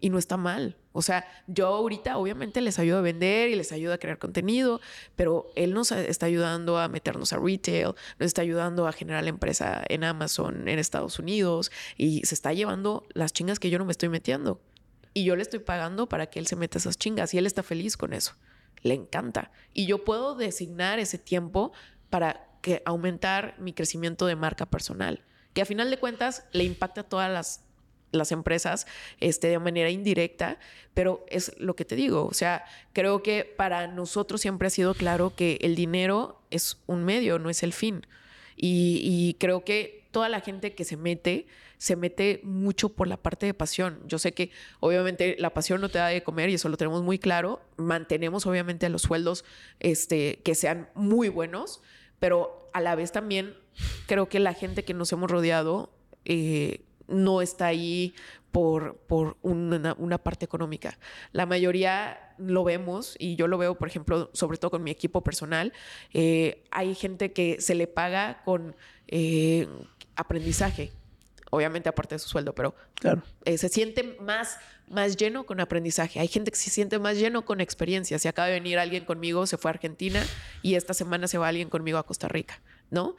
y no está mal. O sea, yo ahorita obviamente les ayudo a vender y les ayudo a crear contenido, pero él nos está ayudando a meternos a retail, nos está ayudando a generar la empresa en Amazon en Estados Unidos y se está llevando las chingas que yo no me estoy metiendo. Y yo le estoy pagando para que él se meta esas chingas y él está feliz con eso. Le encanta. Y yo puedo designar ese tiempo para que aumentar mi crecimiento de marca personal, que a final de cuentas le impacta a todas las las empresas este, de manera indirecta, pero es lo que te digo, o sea, creo que para nosotros siempre ha sido claro que el dinero es un medio, no es el fin. Y, creo que toda la gente que se mete, se mete mucho por la parte de pasión. Yo sé que obviamente la pasión no te da de comer y eso lo tenemos muy claro. Mantenemos obviamente los sueldos este, que sean muy buenos, pero a la vez también creo que la gente que nos hemos rodeado eh, no está ahí por, por una, parte económica. La mayoría lo vemos y yo lo veo, por ejemplo, sobre todo con mi equipo personal. Eh, hay gente que se le paga con eh, aprendizaje, obviamente aparte de su sueldo, pero claro. Eh, se siente más, más lleno con aprendizaje. Hay gente que se siente más lleno con experiencia. Si acaba de venir alguien conmigo, se fue a Argentina y esta semana se va alguien conmigo a Costa Rica, ¿no?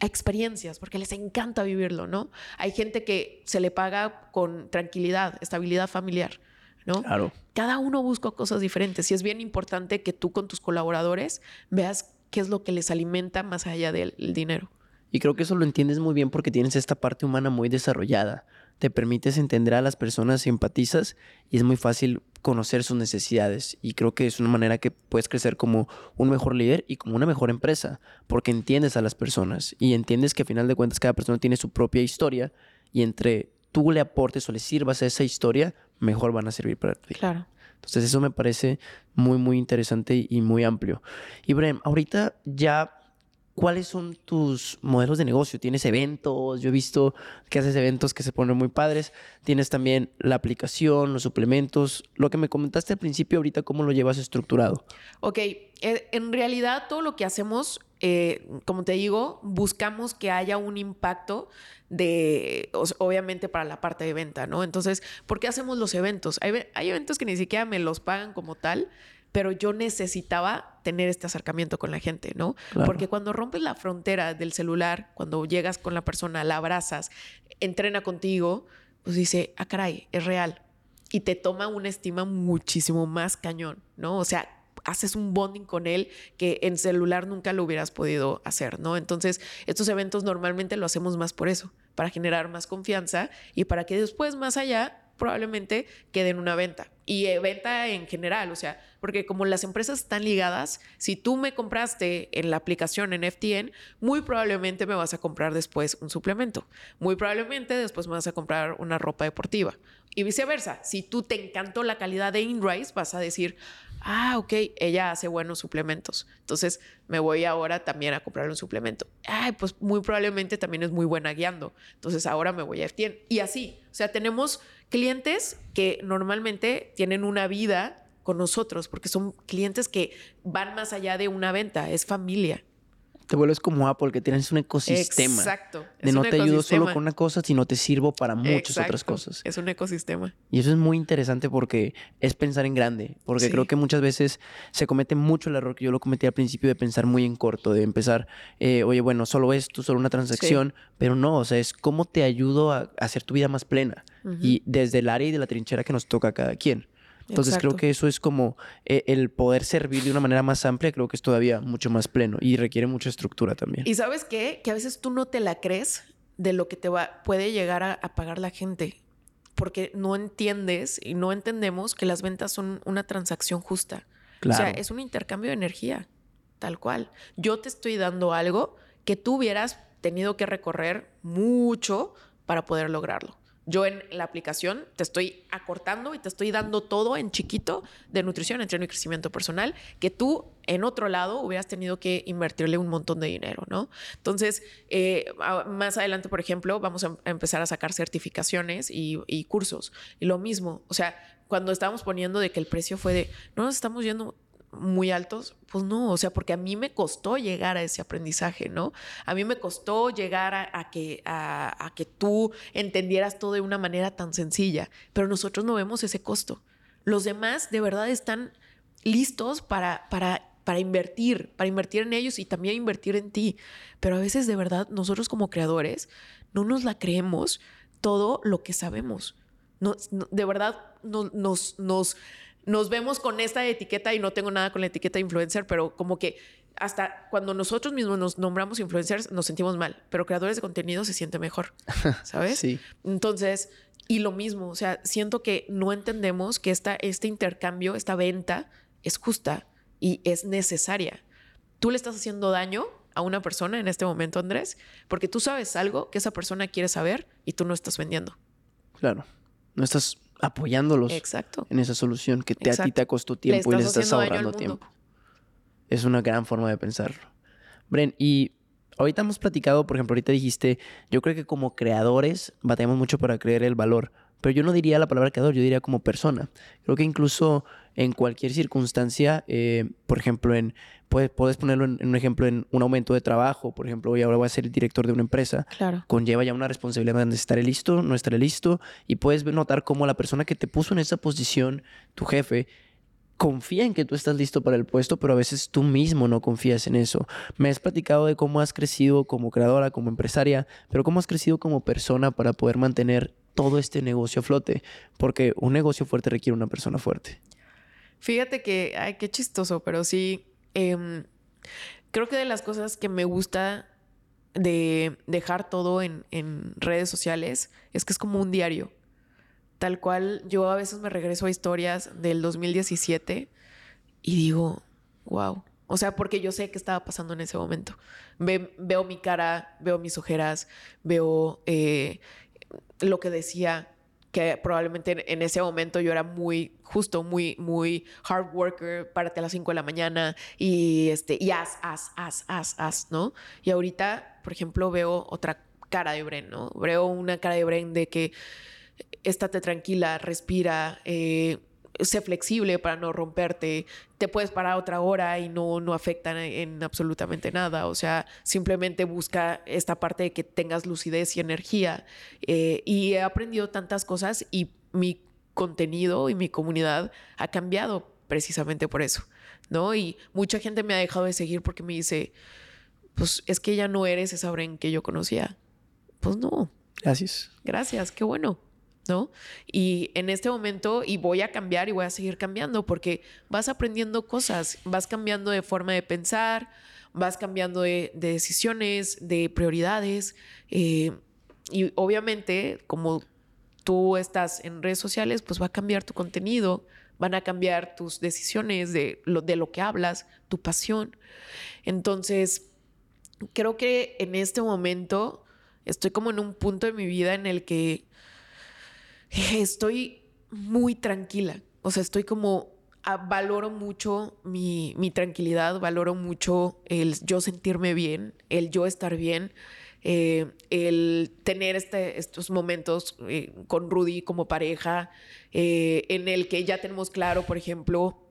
Experiencias, porque les encanta vivirlo, ¿no? Hay gente que se le paga con tranquilidad, estabilidad familiar, ¿no? Claro. Cada uno busca cosas diferentes y es bien importante que tú con tus colaboradores veas qué es lo que les alimenta más allá del dinero. Y creo que eso lo entiendes muy bien porque tienes esta parte humana muy desarrollada te permites entender a las personas, empatizas y es muy fácil conocer sus necesidades. Y creo que es una manera que puedes crecer como un mejor líder y como una mejor empresa, porque entiendes a las personas y entiendes que a final de cuentas cada persona tiene su propia historia y entre tú le aportes o le sirvas a esa historia, mejor van a servir para ti. Claro. Entonces eso me parece muy, muy interesante y muy amplio. Y Brem, ahorita ya ¿cuáles son tus modelos de negocio? ¿Tienes eventos? Yo he visto que haces eventos que se ponen muy padres. Tienes también la aplicación, los suplementos. Lo que me comentaste al principio, ahorita, ¿cómo lo llevas estructurado? Ok, eh, en realidad todo lo que hacemos, eh, como te digo, buscamos que haya un impacto de, obviamente, para la parte de venta, ¿no? Entonces, ¿por qué hacemos los eventos? Hay eventos que ni siquiera me los pagan como tal, pero yo necesitaba tener este acercamiento con la gente, ¿no? Porque cuando rompes la frontera del celular, cuando llegas con la persona, la abrazas, entrena contigo, pues dice, ah, caray, es real. Y te toma una estima muchísimo más cañón, ¿no? O sea, haces un bonding con él que en celular nunca lo hubieras podido hacer, ¿no? Entonces, estos eventos normalmente lo hacemos más por eso, para generar más confianza y para que después, más allá, probablemente quede en una venta. Y eh, venta en general, o sea, porque como las empresas están ligadas, si tú me compraste en la aplicación en FTN, muy probablemente me vas a comprar después un suplemento. Muy probablemente después me vas a comprar una ropa deportiva. Y viceversa, si tú te encantó la calidad de InRise, vas a decir, ah, ok, ella hace buenos suplementos. Entonces me voy ahora también a comprarle un suplemento. Ay, pues muy probablemente también es muy buena guiando. Entonces ahora me voy a FTN. Y así, o sea, tenemos clientes que normalmente tienen una vida con nosotros porque son clientes que van más allá de una venta, es familia te vuelves como Apple, que tienes un ecosistema. Exacto. de no te ayudo solo con una cosa, sino te sirvo para muchas otras cosas. Es un ecosistema. Y eso es muy interesante porque es pensar en grande. Porque creo que muchas veces se comete mucho el error que yo lo cometí al principio de pensar muy en corto, de empezar, eh, oye, bueno, solo esto, solo una transacción, pero no, o sea, es cómo te ayudo a, hacer tu vida más plena. Y desde el área y de la trinchera que nos toca a cada quien. Entonces creo que eso es como eh, el poder servir de una manera más amplia, creo que es todavía mucho más pleno y requiere mucha estructura también. Y sabes qué? Que a veces tú no te la crees de lo que te va, puede llegar a, pagar la gente. porque no entiendes y no entendemos que las ventas son una transacción justa. O sea, es un intercambio de energía, tal cual. Yo te estoy dando algo que tú hubieras tenido que recorrer mucho para poder lograrlo. Yo en la aplicación te estoy acortando y te estoy dando todo en chiquito de nutrición, entreno y crecimiento personal, que tú en otro lado hubieras tenido que invertirle un montón de dinero, ¿no? Entonces, eh, más adelante, por ejemplo, vamos a empezar a sacar certificaciones y, y cursos. Y lo mismo, o sea, cuando estábamos poniendo de que el precio fue de, no nos estamos yendo muy altos, pues no, o sea, porque a mí me costó llegar a ese aprendizaje, ¿no? A mí me costó llegar a, que, a, que tú entendieras todo de una manera tan sencilla, pero nosotros no vemos ese costo. Los demás de verdad están listos para, para, para invertir, para invertir en ellos y también invertir en ti, pero a veces de verdad nosotros como creadores no nos la creemos todo lo que sabemos. No, de verdad nos, nos nos vemos con esta etiqueta y no tengo nada con la etiqueta de influencer, pero como que hasta cuando nosotros mismos nos nombramos influencers nos sentimos mal, pero creadores de contenido se siente mejor, ¿sabes? sí. Entonces, y lo mismo, o sea, siento que no entendemos que esta, este intercambio, esta venta es justa y es necesaria. Tú le estás haciendo daño a una persona en este momento, Andrés, porque tú sabes algo que esa persona quiere saber y tú no estás vendiendo. Claro, no estás apoyándolos Exacto. en esa solución que te, a ti te costó tiempo y les estás ahorrando tiempo. Es una gran forma de pensarlo. Bren, y ahorita hemos platicado, por ejemplo, ahorita dijiste, yo creo que como creadores batemos mucho para creer el valor, pero yo no diría la palabra creador, yo diría como persona. Creo que incluso en cualquier circunstancia, eh, por ejemplo, en puedes, puedes ponerlo en, un ejemplo en un aumento de trabajo, por ejemplo, hoy ahora voy a ser el director de una empresa, claro. conlleva ya una responsabilidad de estar listo, no estaré listo, y puedes notar cómo la persona que te puso en esa posición, tu jefe, confía en que tú estás listo para el puesto, pero a veces tú mismo no confías en eso. Me has platicado de cómo has crecido como creadora, como empresaria, pero cómo has crecido como persona para poder mantener todo este negocio a flote, porque un negocio fuerte requiere una persona fuerte. Fíjate que, ay, qué chistoso, pero sí, em, creo que de las cosas que me gusta de dejar todo en, en redes sociales es que es como un diario. Tal cual, yo a veces me regreso a historias del 2017 y digo, wow. O sea, porque yo sé qué estaba pasando en ese momento. veo mi cara, veo mis ojeras, veo eh, lo que decía, que probablemente en, ese momento yo era muy, justo, muy, muy hard worker, párate a las 5 de la mañana y, este, y haz, haz, haz, haz, ¿no? Y ahorita, por ejemplo, veo otra cara de Bren, ¿no? Veo una cara de Bren de que estate tranquila, respira, eh, sé flexible para no romperte, te puedes parar otra hora y no, no afecta en, absolutamente nada. O sea, simplemente busca esta parte de que tengas lucidez y energía. Eh, y he aprendido tantas cosas y mi contenido y mi comunidad ha cambiado precisamente por eso, ¿no? Y mucha gente me ha dejado de seguir porque me dice, pues es que ya no eres esa Bren que yo conocía. Pues no. Gracias. Gracias, qué bueno. ¿No? Y en este momento, y voy a cambiar y voy a seguir cambiando porque vas aprendiendo cosas, vas cambiando de forma de pensar, vas cambiando de, decisiones, de prioridades. Eh, y obviamente, como tú estás en redes sociales, pues va a cambiar tu contenido, van a cambiar tus decisiones de lo, de lo que hablas, tu pasión. Entonces, creo que en este momento estoy como en un punto de mi vida en el que estoy muy tranquila. O sea, estoy como, ah, valoro mucho mi, tranquilidad, valoro mucho el yo sentirme bien, el yo estar bien. Eh, el tener este, estos momentos eh, con Rudy como pareja, eh, en el que ya tenemos claro, por ejemplo,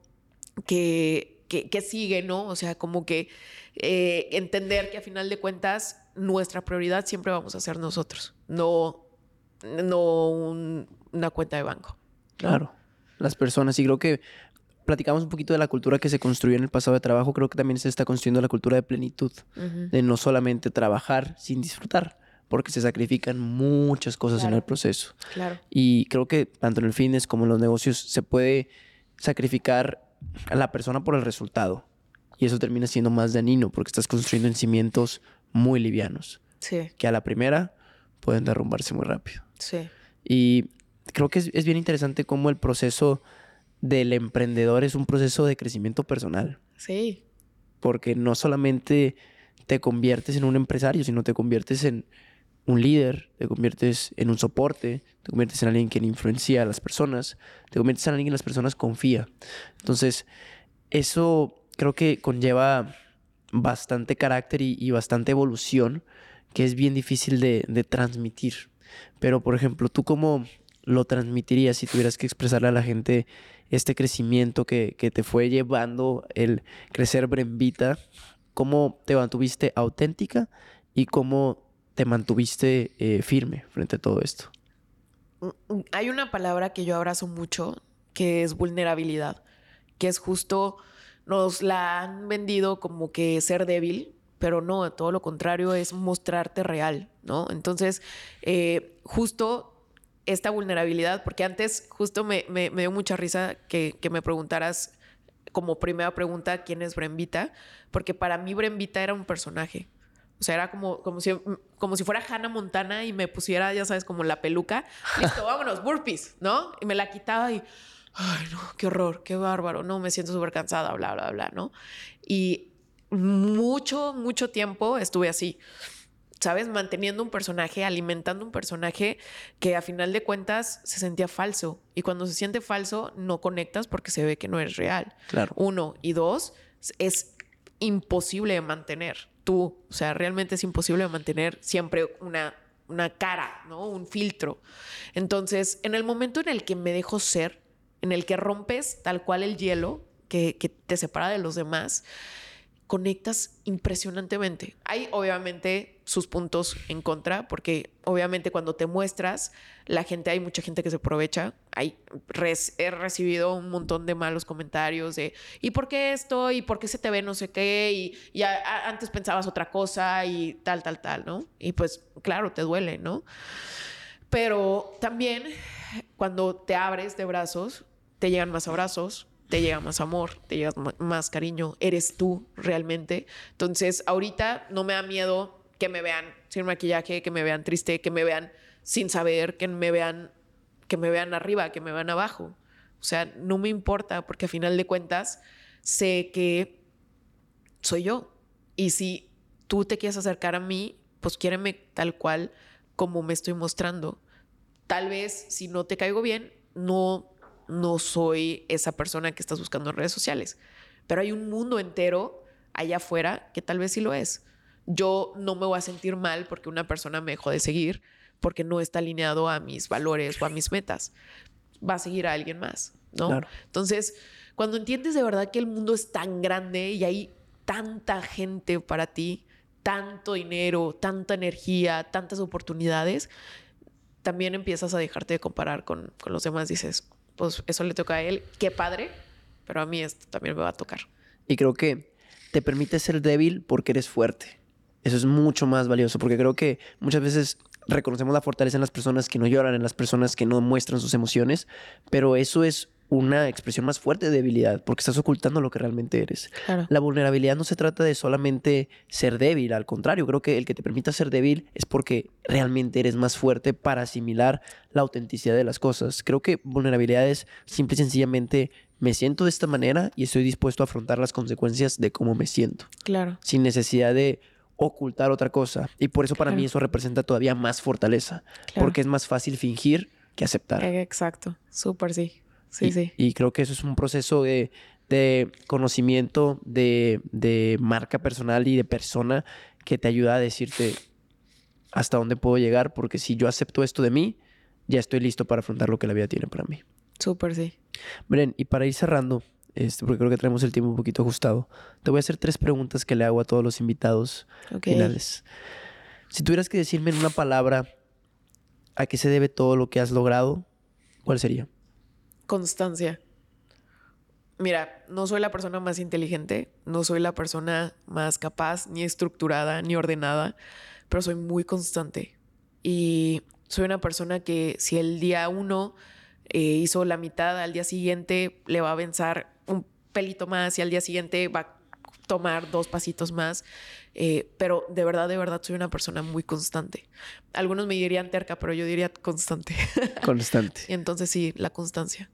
que, que, sigue, ¿no? O sea, como que entender que a final de cuentas nuestra prioridad siempre vamos a ser nosotros, no no una cuenta de banco. Claro, las personas. Y creo que platicamos un poquito de la cultura que se construyó en el pasado de trabajo. Creo que también se está construyendo la cultura de plenitud, de no solamente trabajar sin disfrutar, porque se sacrifican muchas cosas en el proceso. Claro. Y creo que tanto en el fitness como en los negocios se puede sacrificar a la persona por el resultado. Y eso termina siendo más dañino porque estás construyendo en cimientos muy livianos. Sí. Que a la primera pueden derrumbarse muy rápido. Sí. Y creo que es, es bien interesante cómo el proceso del emprendedor es un proceso de crecimiento personal. Sí. Porque no solamente te conviertes en un empresario, sino te conviertes en un líder, te conviertes en un soporte, te conviertes en alguien que influencia a las personas, te conviertes en alguien que las personas confía. Entonces, eso creo que conlleva bastante carácter y, bastante evolución que es bien difícil de, de, transmitir. Pero, por ejemplo, ¿tú cómo lo transmitirías si tuvieras que expresarle a la gente este crecimiento que, que te fue llevando el crecer Brembita? ¿Cómo te mantuviste auténtica y cómo te mantuviste eh, firme frente a todo esto? Mm, mm, hay una palabra que yo abrazo mucho, que es vulnerabilidad, que es justo, nos la han vendido como que ser débil, pero no, todo lo contrario es mostrarte real, ¿no? Entonces, eh, justo esta vulnerabilidad, porque antes justo me, dio mucha risa que, que, me preguntaras como primera pregunta quién es Brembita, porque para mí Brembita era un personaje. O sea, era como, como, si, como si fuera Hannah Montana y me pusiera, ya sabes, como la peluca. Listo, vámonos, burpees, ¿no? Y me la quitaba y, ay, no, qué horror, qué bárbaro, no, me siento súper cansada, bla, bla, bla, ¿no? Y mucho, mucho tiempo estuve así. ¿sabes? Manteniendo un personaje, alimentando un personaje que a final de cuentas se sentía falso. Y cuando se siente falso, no conectas porque se ve que no es real. Claro. Uno. Y dos, es imposible de mantener tú. O sea, realmente es imposible mantener siempre una, una cara, ¿no? Un filtro. Entonces, en el momento en el que me dejo ser, en el que rompes tal cual el hielo que, que te separa de los demás, conectas impresionantemente. Hay obviamente sus puntos en contra, porque obviamente cuando te muestras, la gente, hay mucha gente que se aprovecha. Hay, he recibido un montón de malos comentarios de, ¿y por qué esto? ¿Y por qué se te ve no sé qué? Y, antes pensabas otra cosa y tal, tal, tal, ¿no? Y pues claro, te duele, ¿no? Pero también cuando te abres de brazos, te llegan más abrazos, te llega más amor, te llega más cariño, eres tú realmente. Entonces, ahorita no me da miedo que me vean sin maquillaje, que me vean triste, que me vean sin saber, que me vean que me vean arriba, que me vean abajo. O sea, no me importa porque a final de cuentas sé que soy yo. Y si tú te quieres acercar a mí, pues quiéreme tal cual como me estoy mostrando. Tal vez si no te caigo bien, no no soy esa persona que estás buscando en redes sociales. Pero hay un mundo entero allá afuera que tal vez sí lo es. Yo no me voy a sentir mal porque una persona me dejó de seguir porque no está alineado a mis valores o a mis metas. Va a seguir a alguien más, ¿no? Entonces, cuando entiendes de verdad que el mundo es tan grande y hay tanta gente para ti, tanto dinero, tanta energía, tantas oportunidades, también empiezas a dejarte de comparar con, con los demás. Dices, pues eso le toca a él. Qué padre, pero a mí esto también me va a tocar. Y creo que te permite ser débil porque eres fuerte. Eso es mucho más valioso, porque creo que muchas veces reconocemos la fortaleza en las personas que no lloran, en las personas que no muestran sus emociones, pero eso es una expresión más fuerte de debilidad, porque estás ocultando lo que realmente eres. La vulnerabilidad no se trata de solamente ser débil, al contrario, creo que el que te permita ser débil es porque realmente eres más fuerte para asimilar la autenticidad de las cosas. Creo que vulnerabilidad es simple y sencillamente me siento de esta manera y estoy dispuesto a afrontar las consecuencias de cómo me siento. Claro. Sin necesidad de ocultar otra cosa. Y por eso para mí eso representa todavía más fortaleza, porque es más fácil fingir que aceptar. Exacto, súper sí. Sí, y, sí. Y creo que eso es un proceso de, conocimiento, de, marca personal y de persona que te ayuda a decirte hasta dónde puedo llegar, porque si yo acepto esto de mí, ya estoy listo para afrontar lo que la vida tiene para mí. Súper, sí. Bren, y para ir cerrando, este, porque creo que tenemos el tiempo un poquito ajustado, te voy a hacer tres preguntas que le hago a todos los invitados finales. Si tuvieras que decirme en una palabra a qué se debe todo lo que has logrado, ¿cuál sería? Constancia. Mira, no soy la persona más inteligente, no soy la persona más capaz, ni estructurada, ni ordenada, pero soy muy constante. Y soy una persona que si el día uno eh, hizo la mitad, al día siguiente le va a avanzar un pelito más y al día siguiente va tomar dos pasitos más. Eh, pero de verdad, de verdad, soy una persona muy constante. Algunos me dirían terca, pero yo diría constante. Constante. y entonces sí, la constancia.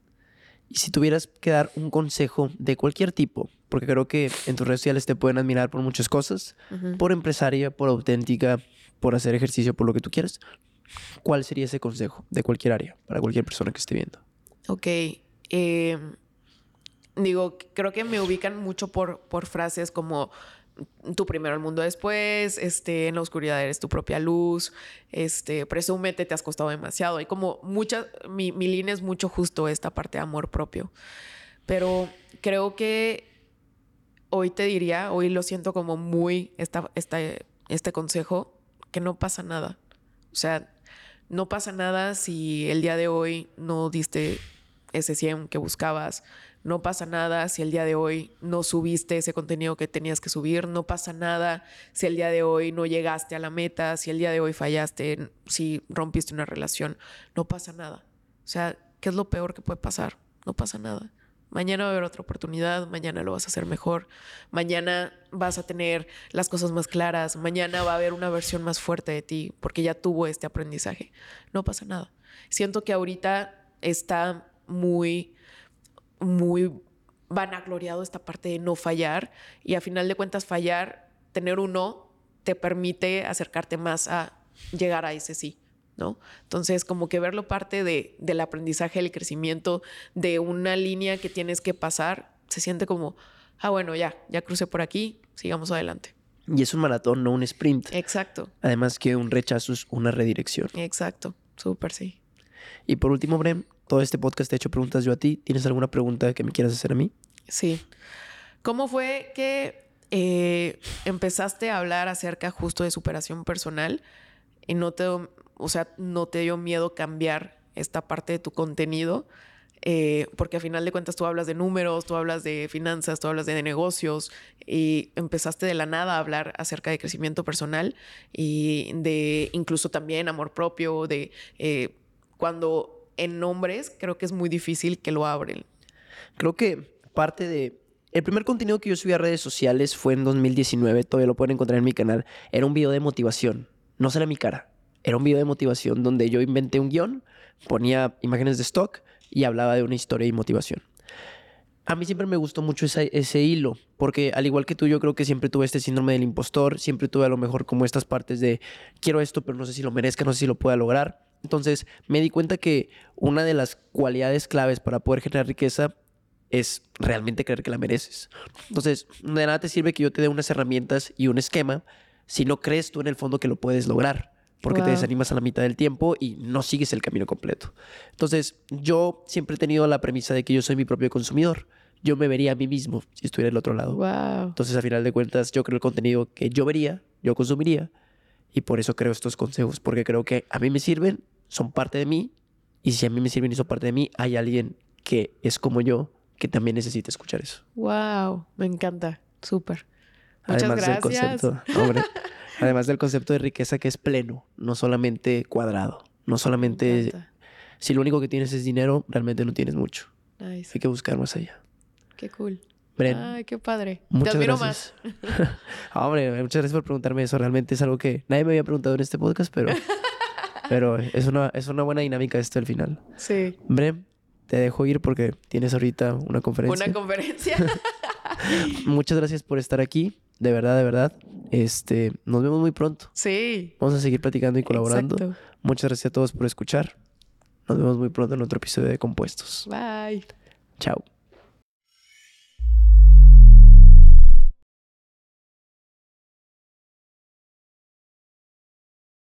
Y si tuvieras que dar un consejo de cualquier tipo, porque creo que en tus redes sociales te pueden admirar por muchas cosas, por empresaria, por auténtica, por hacer ejercicio, por lo que tú quieras, ¿cuál sería ese consejo de cualquier área, para cualquier persona que esté viendo? Ok. eh, digo, creo que me ubican mucho por, por frases como tú primero el mundo después, este, en la oscuridad eres tu propia luz, este, presúmete, te has costado demasiado. Hay como muchas, mi, mi línea es mucho justo esta parte de amor propio. Pero creo que hoy te diría, hoy lo siento como muy esta, esta, este consejo, que no pasa nada. O sea, no pasa nada si el día de hoy no diste ese 100 que buscabas. No pasa nada si el día de hoy no subiste ese contenido que tenías que subir. No pasa nada si el día de hoy no llegaste a la meta, si el día de hoy fallaste, si rompiste una relación. No pasa nada. O sea, ¿qué es lo peor que puede pasar? No pasa nada. Mañana va a haber otra oportunidad, mañana lo vas a hacer mejor, mañana vas a tener las cosas más claras, mañana va a haber una versión más fuerte de ti porque ya tuvo este aprendizaje. No pasa nada. Siento que ahorita está muy, muy vanagloriado esta parte de no fallar y a final de cuentas fallar, tener un no, te permite acercarte más a llegar a ese sí. ¿no? Entonces, como que verlo parte de, del aprendizaje, del crecimiento, de una línea que tienes que pasar, se siente como, ah, bueno, ya, ya crucé por aquí, sigamos adelante. Y es un maratón, no un sprint. Exacto, Además que un rechazo es una redirección. exacto, súper sí. Y por último, Brem, todo este podcast te he hecho preguntas yo a ti. ¿Tienes alguna pregunta que me quieras hacer a mí? Sí. ¿Cómo fue que eh, empezaste a hablar acerca justo de superación personal y no te, o sea, no te dio miedo cambiar esta parte de tu contenido? Eh, porque a final de cuentas tú hablas de números, tú hablas de finanzas, tú hablas de negocios y empezaste de la nada a hablar acerca de crecimiento personal y de incluso también amor propio, de eh, cuando en nombres creo que es muy difícil que lo abren. Creo que parte de... El primer contenido que yo subí a redes sociales fue en 2019, todavía lo pueden encontrar en mi canal. Era un video de motivación, no será mi cara. Era un video de motivación donde yo inventé un guion, ponía imágenes de stock y hablaba de una historia y motivación. A mí siempre me gustó mucho esa- ese hilo, porque al igual que tú, yo creo que siempre tuve este síndrome del impostor, siempre tuve a lo mejor como estas partes de quiero esto, pero no sé si lo merezca, no sé si lo pueda lograr. Entonces me di cuenta que una de las cualidades claves para poder generar riqueza es realmente creer que la mereces. Entonces, de nada te sirve que yo te dé unas herramientas y un esquema si no crees tú en el fondo que lo puedes lograr, porque te desanimas a la mitad del tiempo y no sigues el camino completo. Entonces, yo siempre he tenido la premisa de que yo soy mi propio consumidor. Yo me vería a mí mismo si estuviera del otro lado. Wow. Entonces, a final de cuentas, yo creo el contenido que yo vería, yo consumiría, y por eso creo estos consejos, porque creo que a mí me sirven, son parte de mí, y si a mí me sirven y son parte de mí, hay alguien que es como yo, que también necesita escuchar eso. Wow, me encanta. Súper. Muchas Además del gracias. concepto, hombre, además del concepto de riqueza que es pleno, no solamente cuadrado, no Me solamente si lo único que tienes es dinero, realmente no tienes mucho. Nice. Hay que buscar más allá. Qué cool. Bren, Ay, qué padre. muchas Te admiro gracias. Ah, hombre, muchas gracias por preguntarme eso. Realmente es algo que nadie me había preguntado en este podcast, pero, pero es, una, es una buena dinámica esto al final. Sí. Brem, te dejo ir porque tienes ahorita una conferencia. Una conferencia. Muchas gracias por estar aquí. De verdad, de verdad. Este, nos vemos muy pronto. sí. Vamos a seguir platicando y colaborando. Exacto. Muchas gracias a todos por escuchar. Nos vemos muy pronto en otro episodio de Compuestos. Bye. Chao.